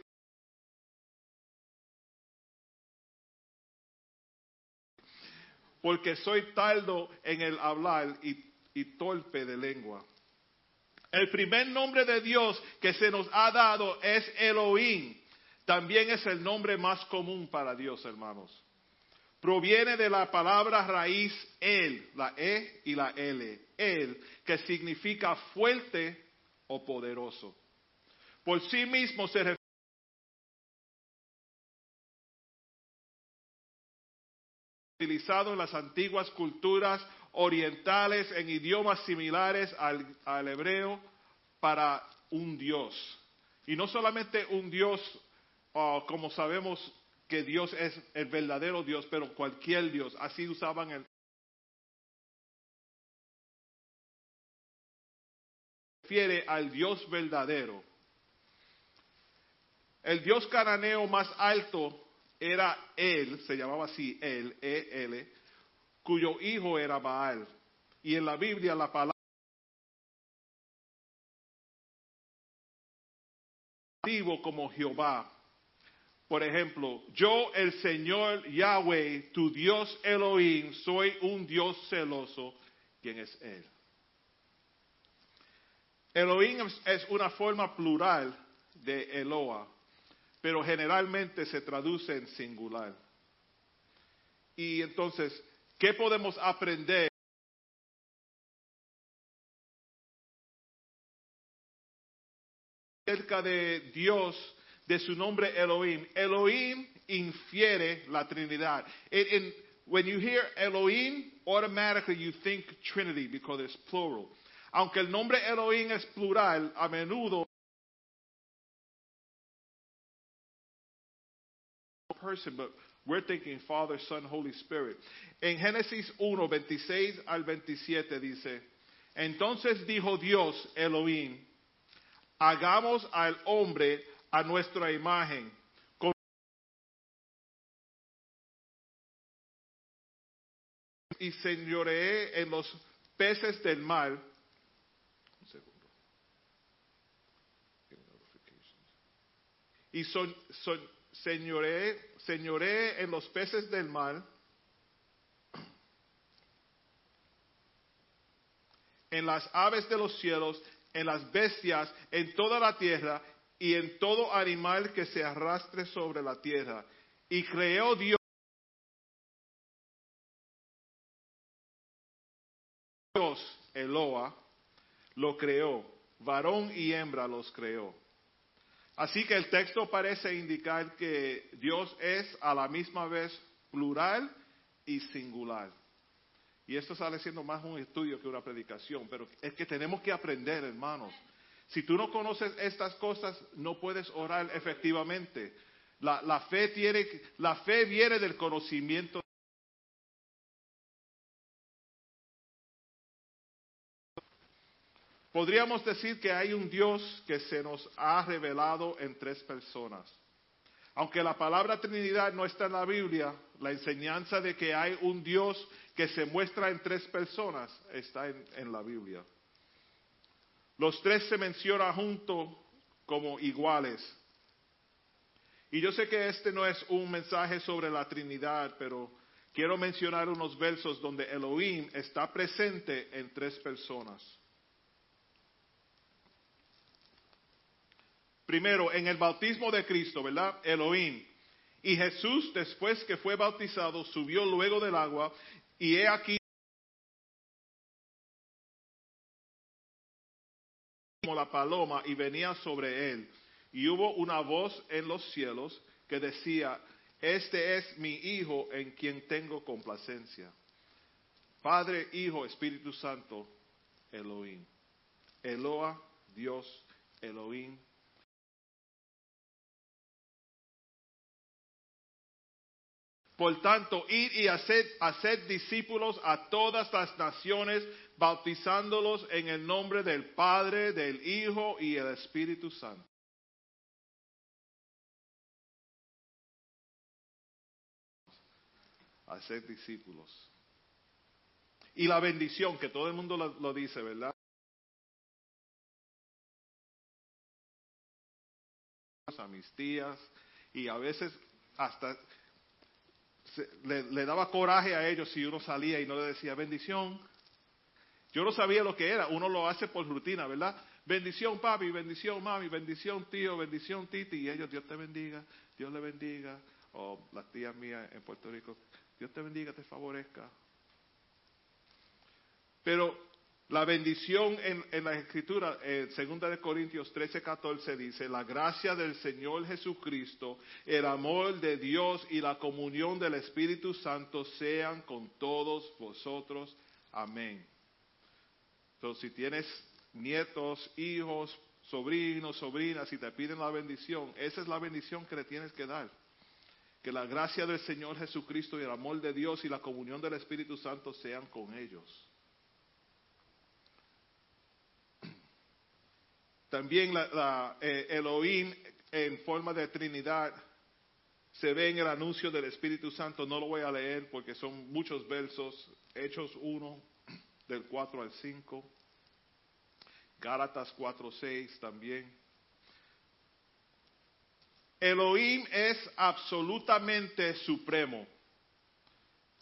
porque soy tardo en el hablar y, torpe de lengua. El primer nombre de Dios que se nos ha dado es Elohim. También es el nombre más común para Dios, hermanos. Proviene de la palabra raíz El, la E y la L. El, que significa fuerte o poderoso. Por sí mismo se refiere utilizado en las antiguas culturas orientales en idiomas similares al, al hebreo para un Dios. Y no solamente un Dios, ah, como sabemos que Dios es el verdadero Dios, pero cualquier Dios. Así usaban el. refiere al Dios verdadero. El Dios cananeo más alto era él, se llamaba así, él, E-L, cuyo hijo era Baal. Y en la Biblia la palabra como Jehová. Por ejemplo, yo el Señor Yahweh, tu Dios Elohim, soy un Dios celoso, quien es Él. Elohim es- es una forma plural de Eloa, pero generalmente se traduce en singular. Y entonces, ¿qué podemos aprender? acerca de Dios, de su nombre Elohim. Elohim infiere la Trinidad. And- and when you hear Elohim, automatically you think Trinity because it's plural. Aunque el nombre Elohim es plural, a menudo person, but we're thinking Father, Son, Holy Spirit. En Génesis 1, 26 al 27 dice, entonces dijo Dios, Elohim, hagamos al hombre a nuestra imagen. Y señoreé en los peces del mar. Y son, son señoreé, señoreé en los peces del mar, en las aves de los cielos, en las bestias, en toda la tierra y en todo animal que se arrastre sobre la tierra. Y creó Dios, Eloa, lo creó, varón y hembra los creó. Así que el texto parece indicar que Dios es a la misma vez plural y singular. Y esto sale siendo más un estudio que una predicación, pero es que tenemos que aprender, hermanos. Si tú no conoces estas cosas, no puedes orar efectivamente. La, fe tiene, la fe viene del conocimiento. Podríamos decir que hay un Dios que se nos ha revelado en tres personas. Aunque la palabra Trinidad no está en la Biblia, la enseñanza de que hay un Dios que se muestra en tres personas está en, la Biblia. Los tres se mencionan juntos como iguales. Y yo sé que este no es un mensaje sobre la Trinidad, pero quiero mencionar unos versos donde Elohim está presente en tres personas. Primero, en el bautismo de Cristo, ¿verdad? Elohim. Y Jesús, después que fue bautizado, subió luego del agua, y he aquí como la paloma y venía sobre él. Y hubo una voz en los cielos que decía, este es mi Hijo en quien tengo complacencia. Padre, Hijo, Espíritu Santo, Elohim. Eloa, Dios, Elohim. Por tanto, id y haced, haced discípulos a todas las naciones, bautizándolos en el nombre del Padre, del Hijo y el Espíritu Santo. Hacer discípulos. Y la bendición, que todo el mundo lo, dice, ¿verdad? A y a veces hasta se- le, le daba coraje a ellos si uno salía y no le decía bendición. Yo no sabía lo que era, uno lo hace por rutina, ¿verdad? Bendición papi, bendición mami, bendición tío, bendición titi, y ellos Dios te bendiga, Dios le bendiga, o las tías mías en Puerto Rico, Dios te bendiga, te favorezca. Pero la bendición en, la escritura, eh, segunda de Corintios 13, 14 dice, la gracia del Señor Jesucristo, el amor de Dios y la comunión del Espíritu Santo sean con todos vosotros. Amén. Entonces, si tienes nietos, hijos, sobrinos, sobrinas, y te piden la bendición, esa es la bendición que le tienes que dar. Que la gracia del Señor Jesucristo y el amor de Dios y la comunión del Espíritu Santo sean con ellos. También la, eh, Elohim en forma de Trinidad se ve en el anuncio del Espíritu Santo. No lo voy a leer porque son muchos versos. Hechos 1, del 4 al 5. Gálatas 4, 6 también. Elohim es absolutamente supremo.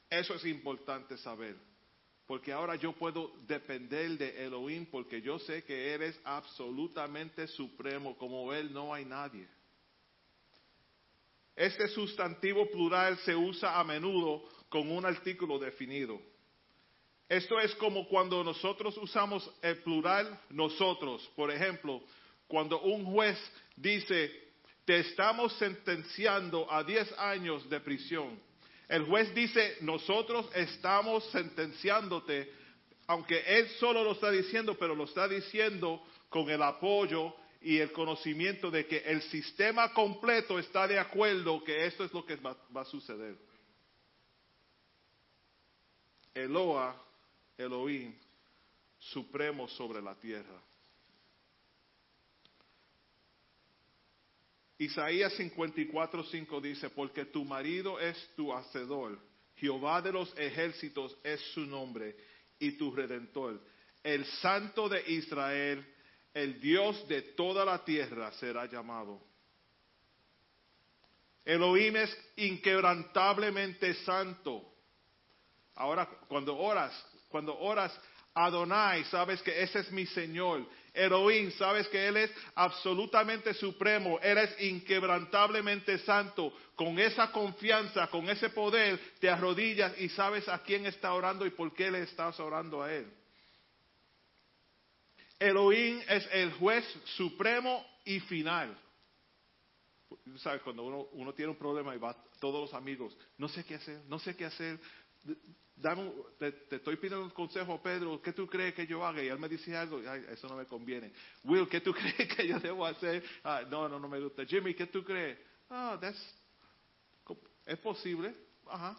Eso es importante saber. Porque ahora yo puedo depender de Elohim porque yo sé que Él es absolutamente supremo. Como Él no hay nadie. Este sustantivo plural se usa a menudo con un artículo definido. Esto es como cuando nosotros usamos el plural nosotros. Por ejemplo, cuando un juez dice, te estamos sentenciando a 10 años de prisión. El juez dice, nosotros estamos sentenciándote, aunque él solo lo está diciendo, pero lo está diciendo con el apoyo y el conocimiento de que el sistema completo está de acuerdo que esto es lo que va, a suceder. Eloa, Elohim, supremo sobre la tierra. Isaías 54:5 dice, porque tu marido es tu hacedor, Jehová de los ejércitos es su nombre y tu redentor. El santo de Israel, el Dios de toda la tierra será llamado. Elohim es inquebrantablemente santo. Ahora, cuando oras, cuando oras, Adonai, sabes que ese es mi Señor. Elohim, sabes que Él es absolutamente supremo, Él es inquebrantablemente santo. Con esa confianza, con ese poder, te arrodillas y sabes a quién está orando y por qué le estás orando a Él. Elohim es el juez supremo y final. ¿Sabes? Cuando uno, uno tiene un problema y va todos los amigos, no sé qué hacer, no sé qué hacer, dame te, te estoy pidiendo un consejo, Pedro, ¿qué tú crees que yo haga? Y él me dice algo, "Ay, eso no me conviene. Will, ¿qué tú crees que yo debo hacer? "Ah, no, no, no me gusta. Jimmy, ¿qué tú crees? Ah, that's- es posible, ajá.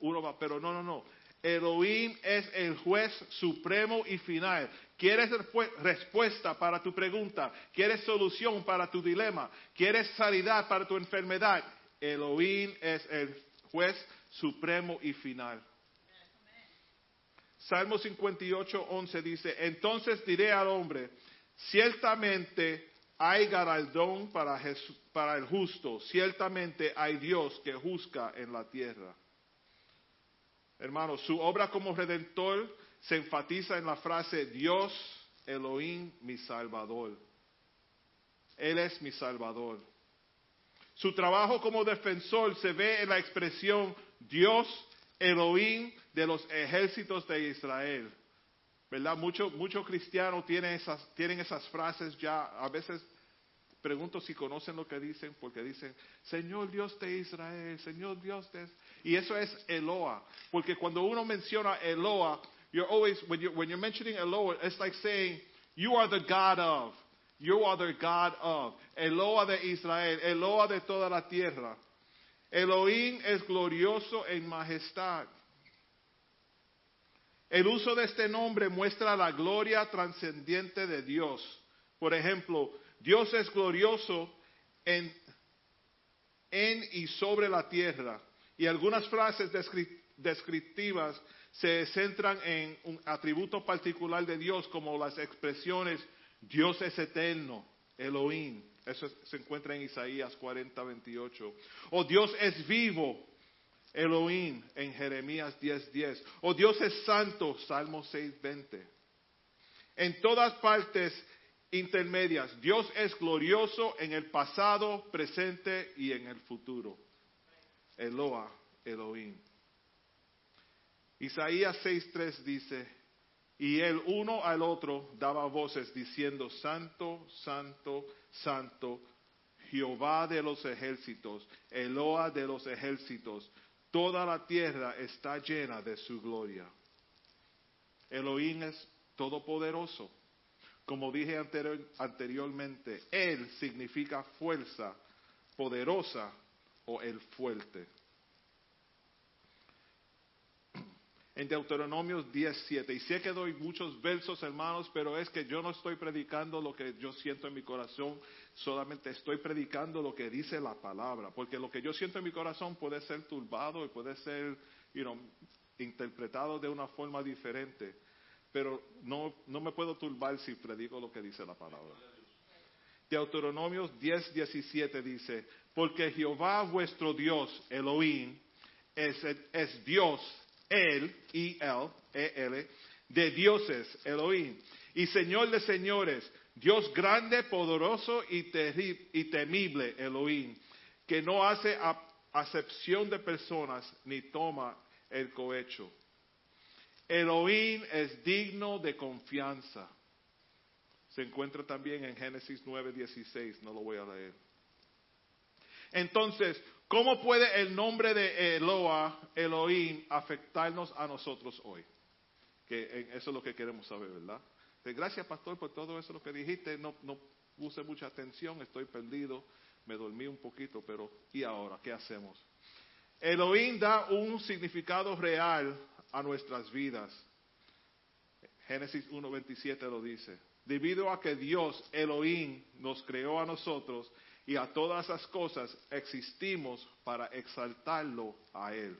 Uno va, pero no, no, no. Elohim es el juez supremo y final. ¿Quieres respu- respuesta para tu pregunta? ¿Quieres solución para tu dilema? ¿Quieres sanidad para tu enfermedad? Elohim es el juez supremo y final. Salmo 58, 11 dice, entonces diré al hombre, ciertamente hay galardón para, para el justo, ciertamente hay Dios que juzga en la tierra. Hermanos, su obra como redentor se enfatiza en la frase Dios, Elohim, mi Salvador. Él es mi Salvador. Su trabajo como defensor se ve en la expresión Dios, Elohim de los ejércitos de Israel. ¿Verdad? Muchos cristianos tienen esas, tienen esas frases ya, a veces pregunto si conocen lo que dicen, porque dicen, Señor Dios de Israel, Señor Dios de... Y eso es Eloa, porque cuando uno menciona Eloa, you're always, when you're, when you're mentioning Eloa, it's like saying, you are the God of, you are the God of, Eloa de Israel, Eloa de toda la tierra. Elohim es glorioso en majestad. El uso de este nombre muestra la gloria trascendiente de Dios. Por ejemplo, Dios es glorioso en, en y sobre la tierra. Y algunas frases descri- descriptivas se centran en un atributo particular de Dios, como las expresiones Dios es eterno, Elohim. Eso es- se encuentra en Isaías 40, 28. O Dios es vivo, Elohim en Jeremías 10:10. O Dios es santo, Salmo 6:20. En todas partes intermedias, Dios es glorioso en el pasado, presente y en el futuro. Eloa, Elohim. Isaías 6:3 dice, y el uno al otro daba voces diciendo, Santo, Santo, Santo, Jehová de los ejércitos, Eloa de los ejércitos, toda la tierra está llena de su gloria. Elohim es todopoderoso. Como dije anterior- anteriormente, Él significa fuerza, poderosa o el fuerte. En Deuteronomios 17, y sé que doy muchos versos, hermanos, pero es que yo no estoy predicando lo que yo siento en mi corazón, solamente estoy predicando lo que dice la palabra, porque lo que yo siento en mi corazón puede ser turbado y puede ser, you know, interpretado de una forma diferente, pero no, no me puedo turbar si predico lo que dice la palabra. Deuteronomios 10, 17 dice, porque Jehová vuestro Dios, Elohim, es, es Dios, Él, I-L, E-L, de dioses, Elohim, y Señor de señores, Dios grande, poderoso y, y temible, Elohim, que no hace acepción de personas ni toma el cohecho. Elohim es digno de confianza. Se encuentra también en Génesis 9:16, no lo voy a leer. Entonces, ¿cómo puede el nombre de Eloa, Elohim, afectarnos a nosotros hoy? Que eso es lo que queremos saber, ¿verdad? Gracias, pastor, por todo eso lo que dijiste. No, no puse mucha atención, estoy perdido, me dormí un poquito, pero ¿y ahora qué hacemos? Elohim da un significado real a nuestras vidas. Génesis 1.27 lo dice. Debido a que Dios, Elohim, nos creó a nosotros y a todas las cosas existimos para exaltarlo a Él.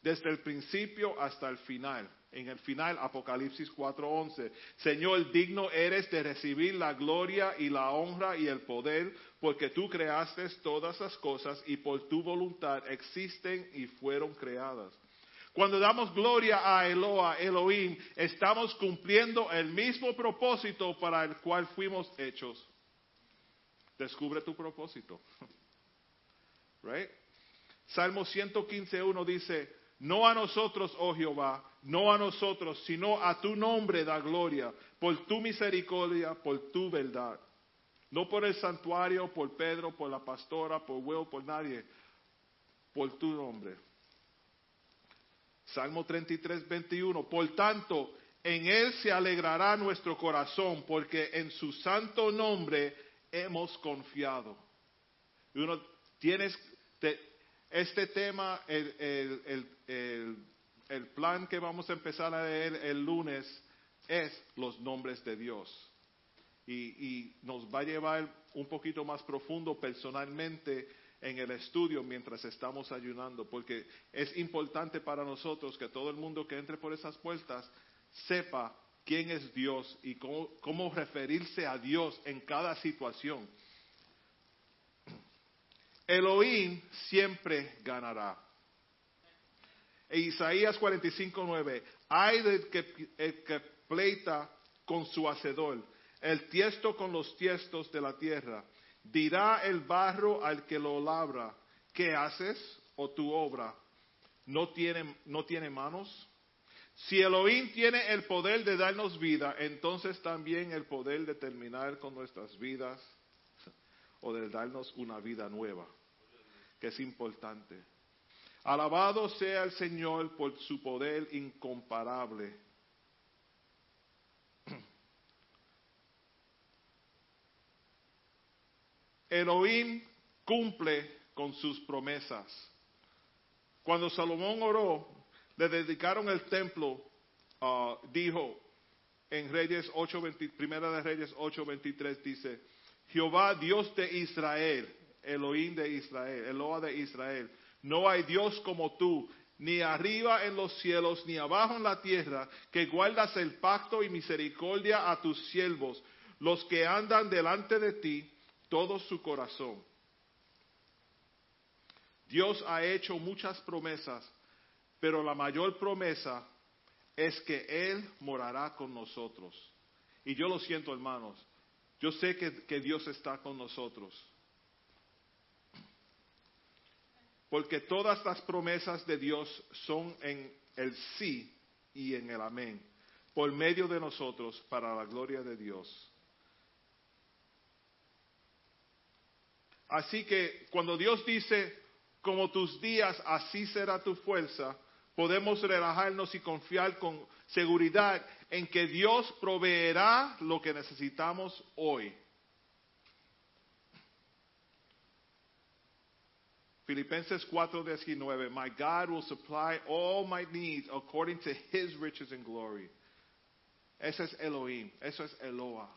desde el principio hasta el final. En el final, Apocalipsis 4:11. Señor, digno eres de recibir la gloria y la honra y el poder, porque tú creaste todas las cosas y por tu voluntad existen y fueron creadas. Cuando damos gloria a Eloa, Elohim, estamos cumpliendo el mismo propósito para el cual fuimos hechos. Descubre tu propósito. Right? Salmo 115.1 dice, no a nosotros, oh Jehová, no a nosotros, sino a tu nombre da gloria, por tu misericordia, por tu verdad. No por el santuario, por Pedro, por la pastora, por Will, por nadie, por tu nombre. Salmo 33, 21. Por tanto, en él se alegrará nuestro corazón, porque en su santo nombre hemos confiado. Uno tienes te- este tema, el plan que vamos a empezar a leer el lunes es los nombres de Dios. Y, y nos va a llevar un poquito más profundo personalmente en el estudio mientras estamos ayunando, porque es importante para nosotros que todo el mundo que entre por esas puertas sepa quién es Dios y cómo, referirse a Dios en cada situación. Elohim siempre ganará. E Isaías 45:9, hay del que, el que pleita con su hacedor, el tiesto con los tiestos de la tierra. Dirá el barro al que lo labra, ¿qué haces? O tu obra no tiene, no tiene manos. Si Elohim tiene el poder de darnos vida, entonces también el poder de terminar con nuestras vidas o de darnos una vida nueva, que es importante. Alabado sea el Señor por su poder incomparable. Elohim cumple con sus promesas. Cuando Salomón oró, le dedicaron el templo, ah, dijo en Reyes 8, primera de Reyes 8:23 dice, Jehová Dios de Israel, Elohim de Israel, Eloa de Israel, no hay Dios como tú, ni arriba en los cielos, ni abajo en la tierra, que guardas el pacto y misericordia a tus siervos, los que andan delante de ti, todo su corazón. Dios ha hecho muchas promesas, pero la mayor promesa es que Él morará con nosotros. Y yo lo siento, hermanos. Yo sé que, que Dios está con nosotros. Porque todas las promesas de Dios son en el sí y en el amén, por medio de nosotros, para la gloria de Dios. Así que cuando Dios dice, como tus días, así será tu fuerza, podemos relajarnos y confiar con seguridad en que Dios proveerá lo que necesitamos hoy. Filipenses 4:19, My God will supply all my needs according to his riches and glory. Ese es Elohim, eso es Eloa.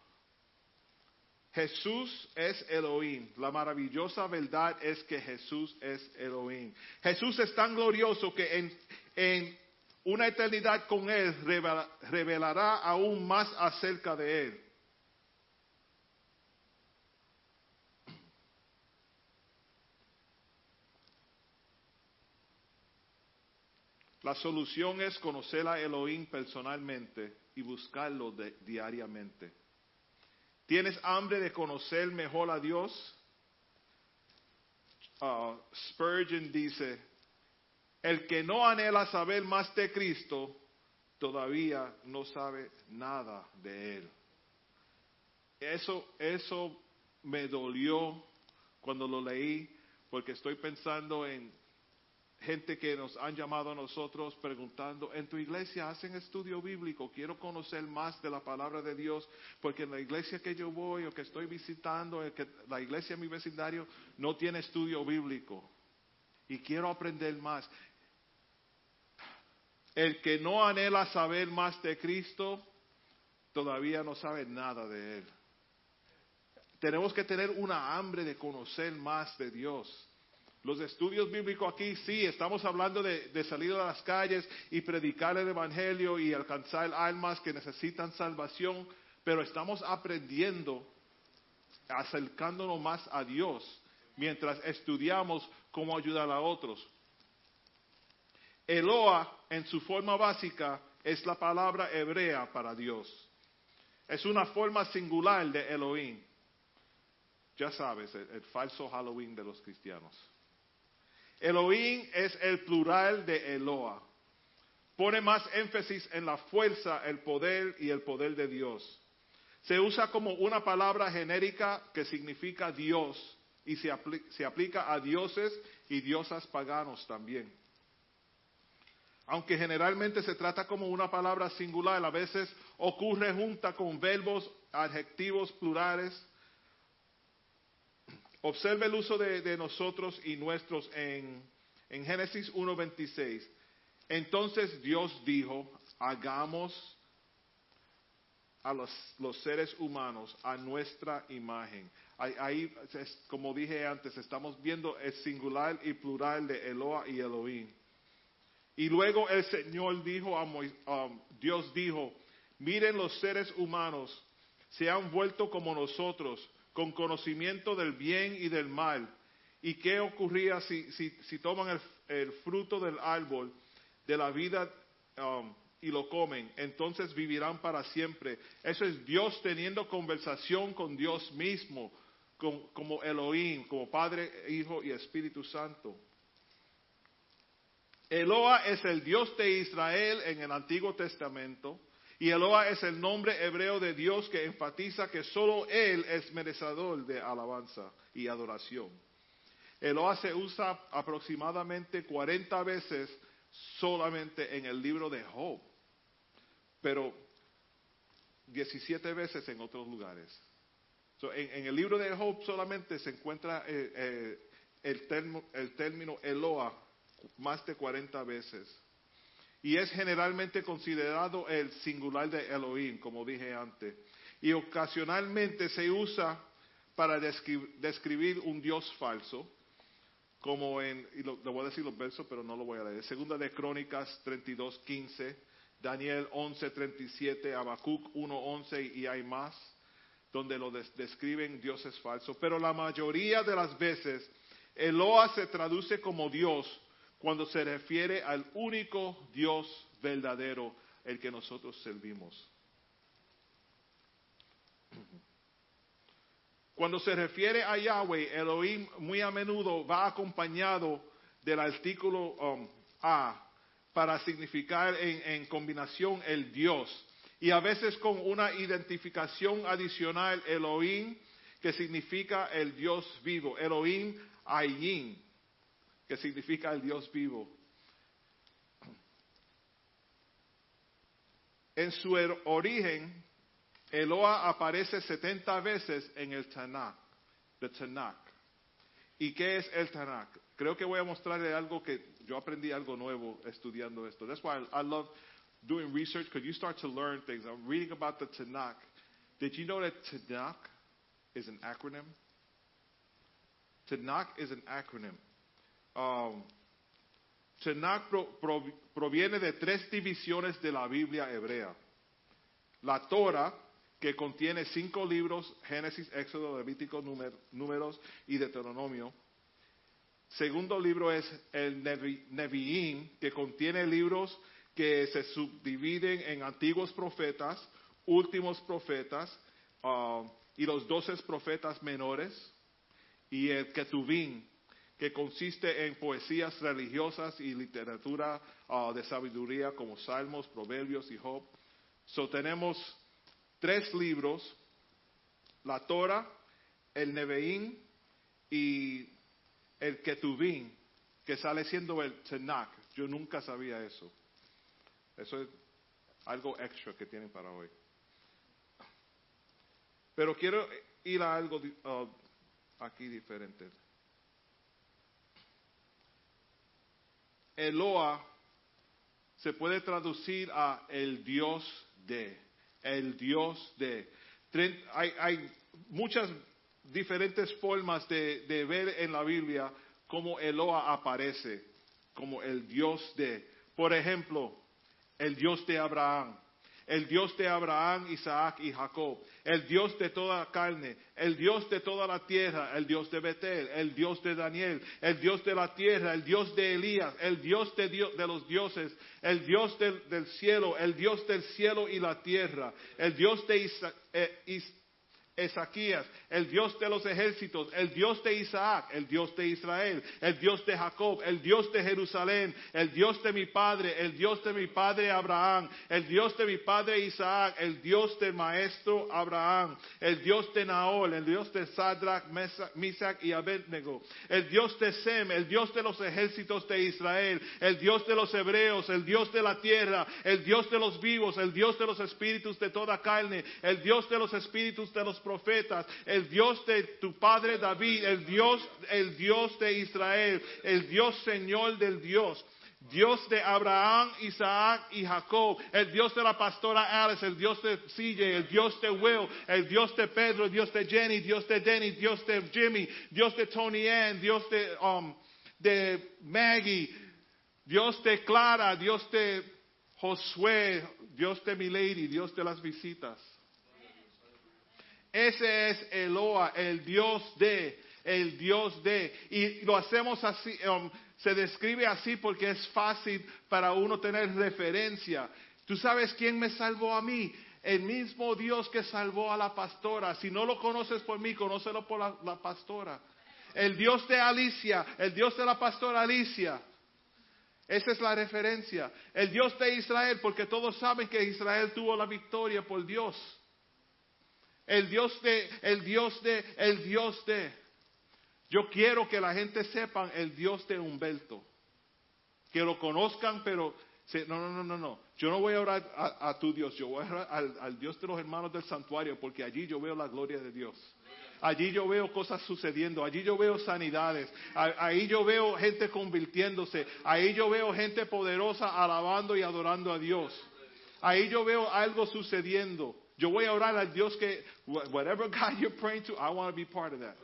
Jesús es Elohim. La maravillosa verdad es que Jesús es Elohim. Jesús es tan glorioso que en, en una eternidad con Él revela- revelará aún más acerca de Él. La solución es conocer a Elohim personalmente y buscarlo diariamente. ¿Tienes hambre de conocer mejor a Dios? Ah, Spurgeon dice, el que no anhela saber más de Cristo, todavía no sabe nada de Él. Eso, eso me dolió cuando lo leí, porque estoy pensando en gente que nos han llamado a nosotros preguntando, en tu iglesia hacen estudio bíblico, quiero conocer más de la palabra de Dios, porque en la iglesia que yo voy o que estoy visitando, que, la iglesia en mi vecindario no tiene estudio bíblico y quiero aprender más. El que no anhela saber más de Cristo, todavía no sabe nada de Él. Tenemos que tener una hambre de conocer más de Dios. Los estudios bíblicos aquí sí, estamos hablando de, salir a las calles y predicar el Evangelio y alcanzar almas que necesitan salvación, pero estamos aprendiendo, acercándonos más a Dios mientras estudiamos cómo ayudar a otros. Eloa, en su forma básica, es la palabra hebrea para Dios. Es una forma singular de Elohim. Ya sabes, el, falso Halloween de los cristianos. Elohim es el plural de Eloa. Pone más énfasis en la fuerza, el poder y el poder de Dios. Se usa como una palabra genérica que significa Dios y se aplica a dioses y diosas paganos también. Aunque generalmente se trata como una palabra singular, a veces ocurre junta con verbos, adjetivos plurales. Observe el uso de, nosotros y nuestros en, en Génesis 1.26. Entonces Dios dijo, hagamos a los, los seres humanos a nuestra imagen. Ahí, ahí, como dije antes, estamos viendo el singular y plural de Eloa y Elohim. Y luego el Señor dijo a Mois- um, Dios dijo, miren los seres humanos se han vuelto como nosotros, con conocimiento del bien y del mal. ¿Y qué ocurría si, si, si toman el, el fruto del árbol de la vida um, y lo comen? Entonces vivirán para siempre. Eso es Dios teniendo conversación con Dios mismo, con- como Elohim, como Padre, Hijo y Espíritu Santo. Eloa es el Dios de Israel en el Antiguo Testamento y Eloa es el nombre hebreo de Dios que enfatiza que solo Él es merecedor de alabanza y adoración. Eloa se usa aproximadamente 40 veces solamente en el libro de Job, pero 17 veces en otros lugares. So, en, el libro de Job solamente se encuentra eh, eh, el, termo- el término Eloa más de 40 veces. Y es generalmente considerado el singular de Elohim, como dije antes. Y ocasionalmente se usa para descri- describir un Dios falso, como en, y lo, voy a decir los versos, pero no lo voy a leer. Segunda de Crónicas 32, 15, Daniel 11, 37, Habacuc 1, 11 y hay más, donde lo des- describen dioses falsos. Pero la mayoría de las veces, Eloa se traduce como Dios cuando se refiere al único Dios verdadero, el que nosotros servimos. Cuando se refiere a Yahweh, Elohim muy a menudo va acompañado del artículo um, A para significar en, en combinación el Dios. Y a veces con una identificación adicional, Elohim, que significa el Dios vivo. Elohim Ayin, que significa el Dios vivo. En su er- origen, Eloa aparece 70 veces en el Tanakh, the Tanakh. ¿Y qué es el Tanakh? Creo que voy a mostrarle algo que yo aprendí algo nuevo estudiando esto. That's why I, I love doing research because you start to learn things. I'm reading about the Tanakh. Did you know that Tanakh is an acronym? Tanakh is an acronym. Um, proviene de tres divisiones de la Biblia hebrea. La Torah, que contiene cinco libros, Génesis, Éxodo, Levítico, Númer- Números y Deuteronomio. Segundo libro es el Nevi- Nevi'im, que contiene libros que se subdividen en antiguos profetas, últimos profetas ah, y los doce profetas menores. Y el Ketuvim, que consiste en poesías religiosas y literatura ah, de sabiduría como Salmos, Proverbios y Job. So tenemos tres libros, la Torah, el Neveín y el Ketuvim, que sale siendo el Tanakh. Yo nunca sabía eso. Eso es algo extra que tienen para hoy. Pero quiero ir a algo ah, aquí diferente. Eloa se puede traducir a el Dios de, el Dios de. Hay, hay muchas diferentes formas de, de ver en la Biblia cómo Eloa aparece como el Dios de, por ejemplo, el Dios de Abraham, el Dios de Abraham, Isaac y Jacob, el Dios de toda carne, el Dios de toda la tierra, el Dios de Betel, el Dios de Daniel, el Dios de la tierra, el Dios de Elías, el Dios de, Dios, de los dioses, el Dios del, del cielo, el Dios del cielo y la tierra, el Dios de Isa- eh, Is- Ezequías, el Dios de los ejércitos, el Dios de Isaac, el Dios de Israel, el Dios de Jacob, el Dios de Jerusalén, el Dios de mi padre, el Dios de mi padre Abraham, el Dios de mi padre Isaac, el Dios del maestro Abraham, el Dios de Naol, el Dios de Sadrach, Misach y Abednego, el Dios de Sem, el Dios de los ejércitos de Israel, el Dios de los hebreos, el Dios de la tierra, el Dios de los vivos, el Dios de los espíritus de toda carne, el Dios de los espíritus de los profetas, el Dios de tu padre David, el Dios, el Dios de Israel, el Dios Señor del Dios. Dios de Abraham, Isaac y Jacob, el Dios de la pastora Alice, el Dios de CJ, el Dios de Will, el Dios de Pedro, el Dios de Jenny, Dios de Denny, Dios de Jimmy, Dios de Tony Ann, Dios de, um, de Maggie, Dios de Clara, Dios de Josué, Dios de Milady, Dios de las visitas. Ese es Eloa, el Dios de, el Dios de. Y lo hacemos así, um, se describe así porque es fácil para uno tener referencia. ¿Tú sabes quién me salvó a mí? El mismo Dios que salvó a la pastora. Si no lo conoces por mí, conócelo por la, la pastora. El Dios de Alicia, el Dios de la pastora Alicia. Esa es la referencia. El Dios de Israel, porque todos saben que Israel tuvo la victoria por Dios. El Dios de, el Dios de, el Dios de. Yo quiero que la gente sepan el Dios de Humberto. Que lo conozcan, pero no, no, no, no, no. Yo no voy a orar a, tu Dios, yo voy a orar al, Dios de los hermanos del santuario, porque allí yo veo la gloria de Dios. Allí yo veo cosas sucediendo, allí yo veo sanidades, ahí yo veo gente convirtiéndose, ahí yo veo gente poderosa alabando y adorando a Dios. Ahí yo veo algo sucediendo. Yo voy a orar al Dios que, wh- whatever God you're praying to, I want to be part of that.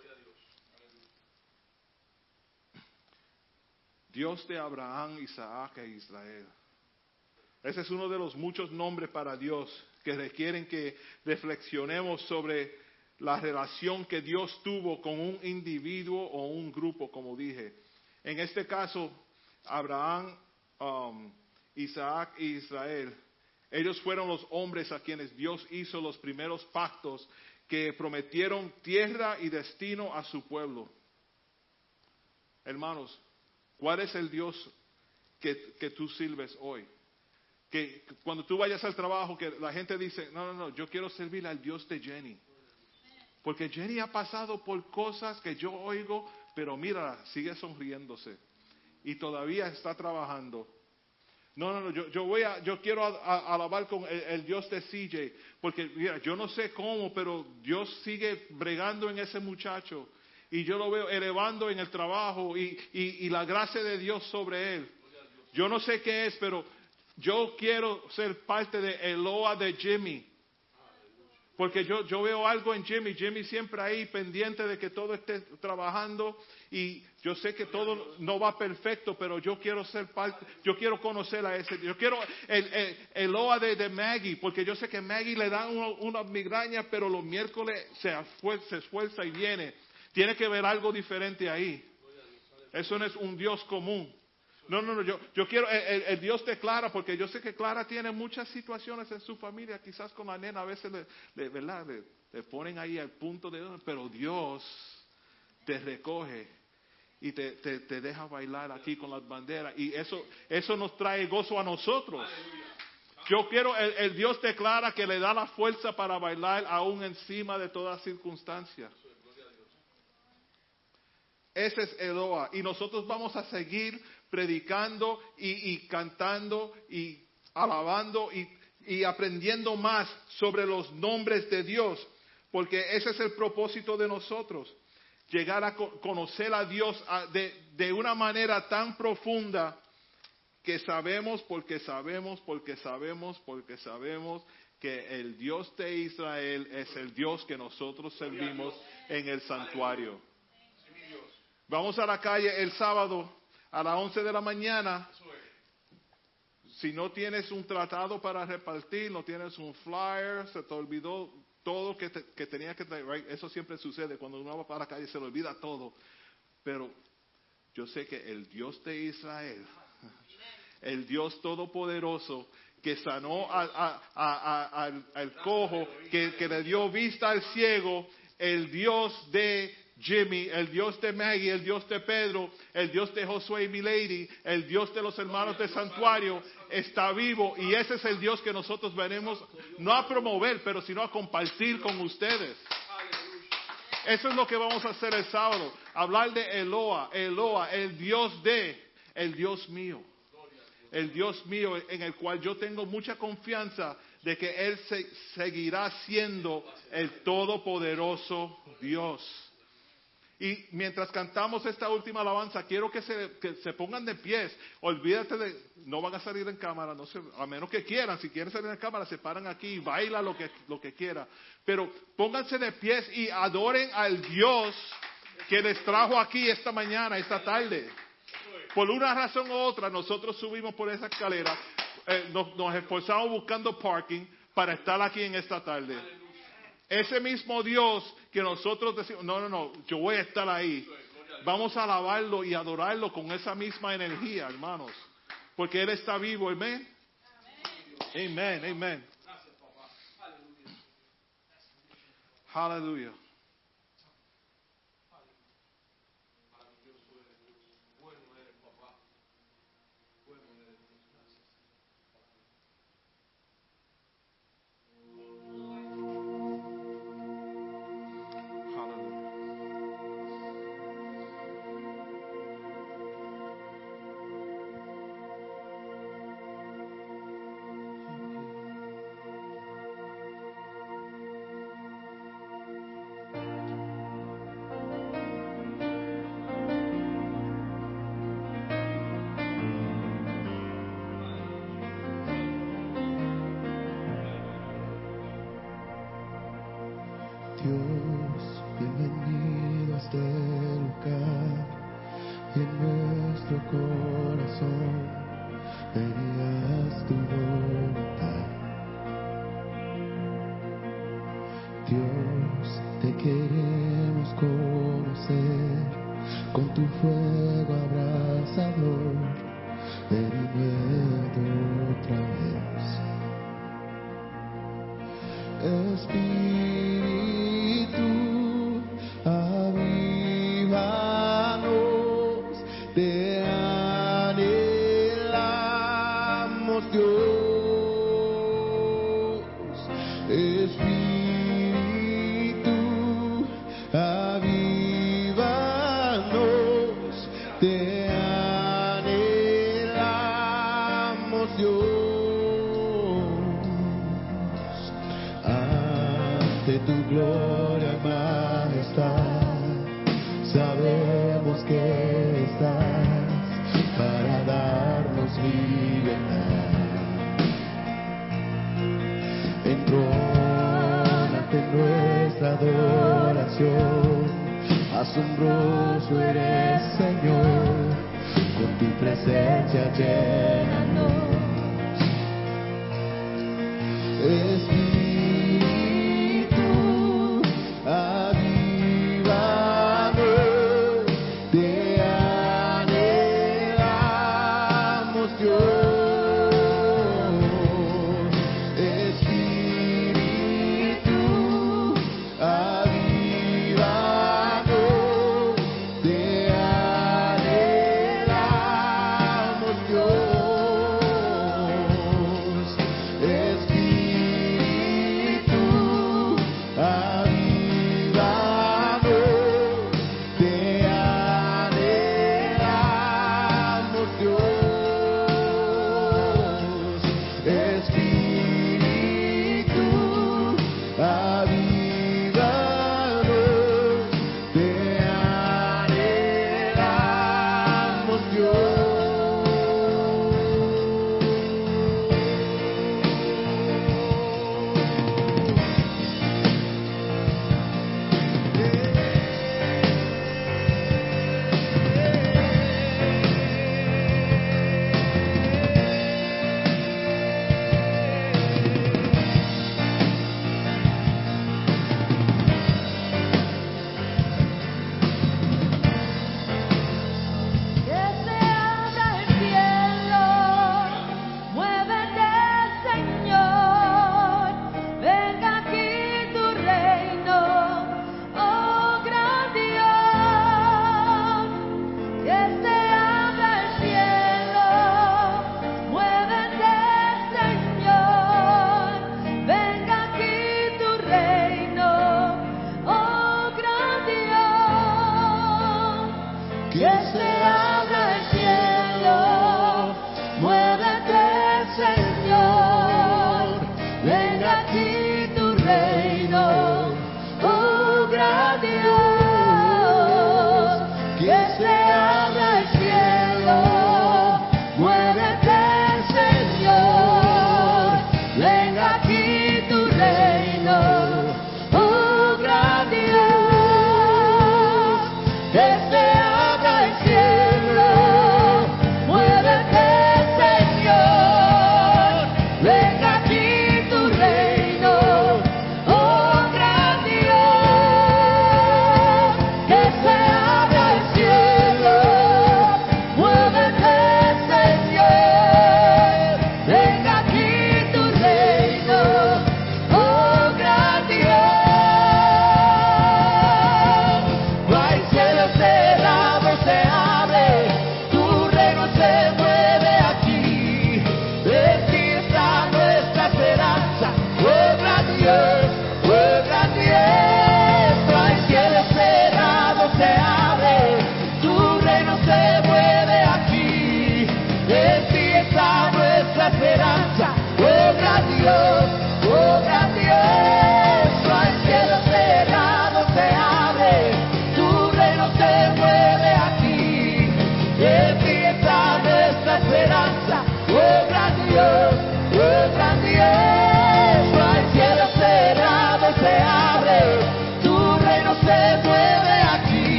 Dios de Abraham, Isaac e Israel. Ese es uno de los muchos nombres para Dios que requieren que reflexionemos sobre la relación que Dios tuvo con un individuo o un grupo, como dije. En este caso, Abraham, um, Isaac e Israel, ellos fueron los hombres a quienes Dios hizo los primeros pactos que prometieron tierra y destino a su pueblo. Hermanos, ¿cuál es el Dios que, tú sirves hoy? Que cuando tú vayas al trabajo, que la gente dice, no, no, no, yo quiero servir al Dios de Jenny. Porque Jenny ha pasado por cosas que yo oigo, pero mira, sigue sonriéndose. Y todavía está trabajando. No, no, no, yo, yo voy a, yo quiero a- a- alabar con el, Dios de CJ, porque mira, yo no sé cómo, pero Dios sigue bregando en ese muchacho y yo lo veo elevando en el trabajo y, y, y la gracia de Dios sobre él. Yo no sé qué es, pero yo quiero ser parte de Eloa de Jimmy. Porque yo, yo veo algo en Jimmy, Jimmy siempre ahí pendiente de que todo esté trabajando y yo sé que todo no va perfecto, pero yo quiero ser parte, yo quiero conocer a ese, yo quiero el, el, Loa de, de Maggie, porque yo sé que Maggie le dan uno- una pero los miércoles se, esfuer- se esfuerza y viene. Tiene que ver algo diferente ahí. Eso no es un Dios común. No, no, no, yo, yo quiero el, Dios de Clara, porque yo sé que Clara tiene muchas situaciones en su familia, quizás con la nena a veces le, le- ¿verdad? Le, le ponen ahí al punto de, pero Dios te recoge y te, te, te deja bailar aquí con las banderas y eso, eso nos trae gozo a nosotros. Yo quiero el, el Dios de Clara que le da la fuerza para bailar aún encima de toda circunstancia. Ese es Eloa. Y nosotros vamos a seguir predicando y, y cantando y alabando y, y aprendiendo más sobre los nombres de Dios. Porque ese es el propósito de nosotros. Llegar a co- conocer a Dios de, de una manera tan profunda que sabemos porque sabemos porque sabemos porque sabemos que el Dios de Israel es el Dios que nosotros servimos en el santuario. Vamos a la calle el sábado a las 11 de la mañana. Si no tienes un tratado para repartir, no tienes un flyer, se te olvidó todo que, te- que tenía que traer. right? Eso siempre sucede cuando uno va para la calle, se le olvida todo. Pero yo sé que el Dios de Israel, el Dios todopoderoso, que sanó a- a- a- a- al, al cojo, que, que le dio vista al ciego, el Dios de Jimmy, el Dios de Maggie, el Dios de Pedro, el Dios de Josué y Milady, el Dios de los hermanos del santuario, está vivo y ese es el Dios que nosotros venimos no a promover, pero sino a compartir con ustedes. Eso es lo que vamos a hacer el sábado. Hablar de Eloa, Eloa, el Dios de, el Dios mío. El Dios mío en el cual yo tengo mucha confianza de que Él se- seguirá siendo el todopoderoso Dios. Y mientras cantamos esta última alabanza, quiero que se, se pongan de pies. Olvídate de, no van a salir en cámara, no sé, a menos que quieran. Si quieren salir en cámara, se paran aquí y baila lo que, lo que quiera. Pero pónganse de pies y adoren al Dios que les trajo aquí esta mañana, esta tarde. Por una razón u otra, nosotros subimos por esa escalera, eh, nos, nos esforzamos buscando parking para estar aquí en esta tarde. Ese mismo Dios que nosotros decimos, no, no, no, yo voy a estar ahí. Vamos a alabarlo y adorarlo con esa misma energía, hermanos. Porque Él está vivo, amén. Amén, amén. Aleluya.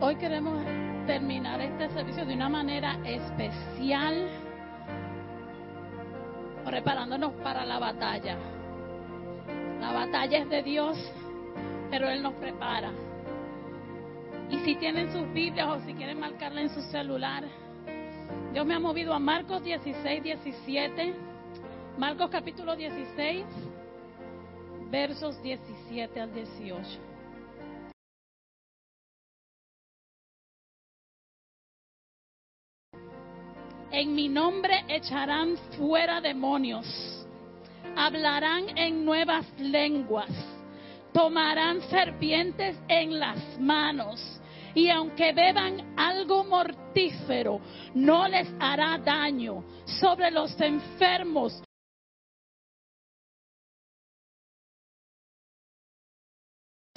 Hoy queremos terminar este servicio de una manera especial, preparándonos para la batalla. La batalla es de Dios, pero Él nos prepara. Y si tienen sus Biblias o si quieren marcarla en su celular, Dios me ha movido a Marcos 16, 17. Marcos capítulo 16, versos 17 al 18. En mi nombre echarán fuera demonios, hablarán en nuevas lenguas, tomarán serpientes en las manos y aunque beban algo mortífero, no les hará daño. Sobre los enfermos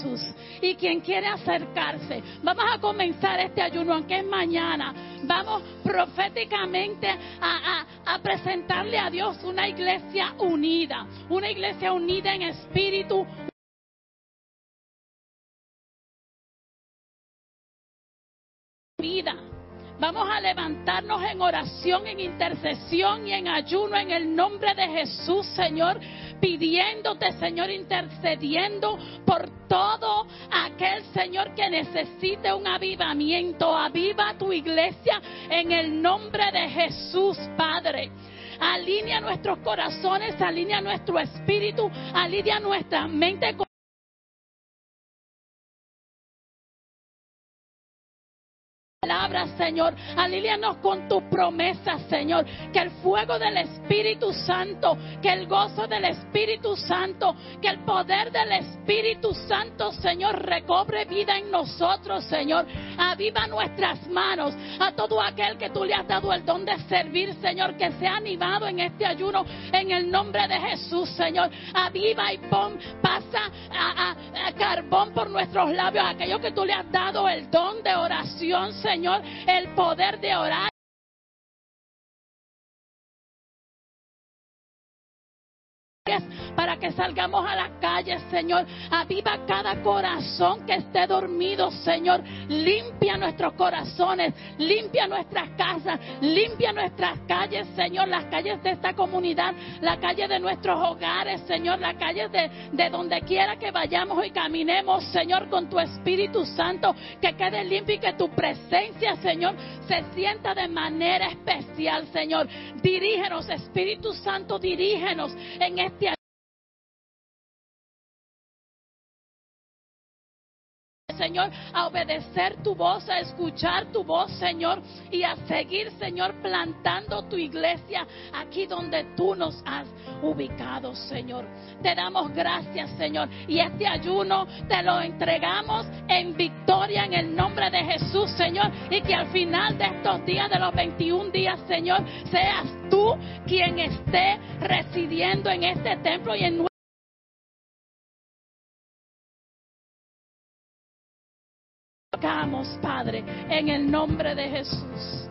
Jesús. Y quien quiere acercarse, vamos a comenzar este ayuno, aunque es mañana. Vamos proféticamente a, a- presentarle a Dios una iglesia unida, una iglesia unida en espíritu, vida. Vamos a levantarnos en oración, en intercesión y en ayuno en el nombre de Jesús, Señor, pidiéndote, Señor, intercediendo por todo aquel, Señor, que necesite un avivamiento. Aviva tu iglesia en el nombre de Jesús, Padre. Alinea nuestros corazones, alinea nuestro espíritu, alinea nuestra mente con palabra, Señor. Alílianos con tu promesa, Señor. Que el fuego del Espíritu Santo, que el gozo del Espíritu Santo, que el poder del Espíritu Santo, Señor, recobre vida en nosotros, Señor. Aviva nuestras manos a todo aquel que tú le has dado el don de servir, Señor, que sea animado en este ayuno en el nombre de Jesús, Señor. Aviva y pon, pasa a, a- a carbón por nuestros labios, aquello que tú le has dado el don de oración, Señor, el poder de orar. Para que salgamos a las calles, Señor. Aviva cada corazón que esté dormido, Señor. Limpia nuestros corazones, limpia nuestras casas, limpia nuestras calles, Señor. Las calles de esta comunidad, la calle de nuestros hogares, Señor. Las calles de, de donde quiera que vayamos y caminemos, Señor, con tu Espíritu Santo. Que quede limpio y que tu presencia, Señor, se sienta de manera especial, Señor. Dirígenos, Espíritu Santo, dirígenos en este Señor, a obedecer tu voz, a escuchar tu voz, Señor, y a seguir, Señor, plantando tu iglesia aquí donde tú nos has ubicado, Señor. Te damos gracias, Señor, y este ayuno te lo entregamos en victoria en el nombre de Jesús, Señor, y que al final de estos días, de los 21 días, Señor, seas tú quien esté residiendo en este templo y en Padre, en el nombre de Jesús.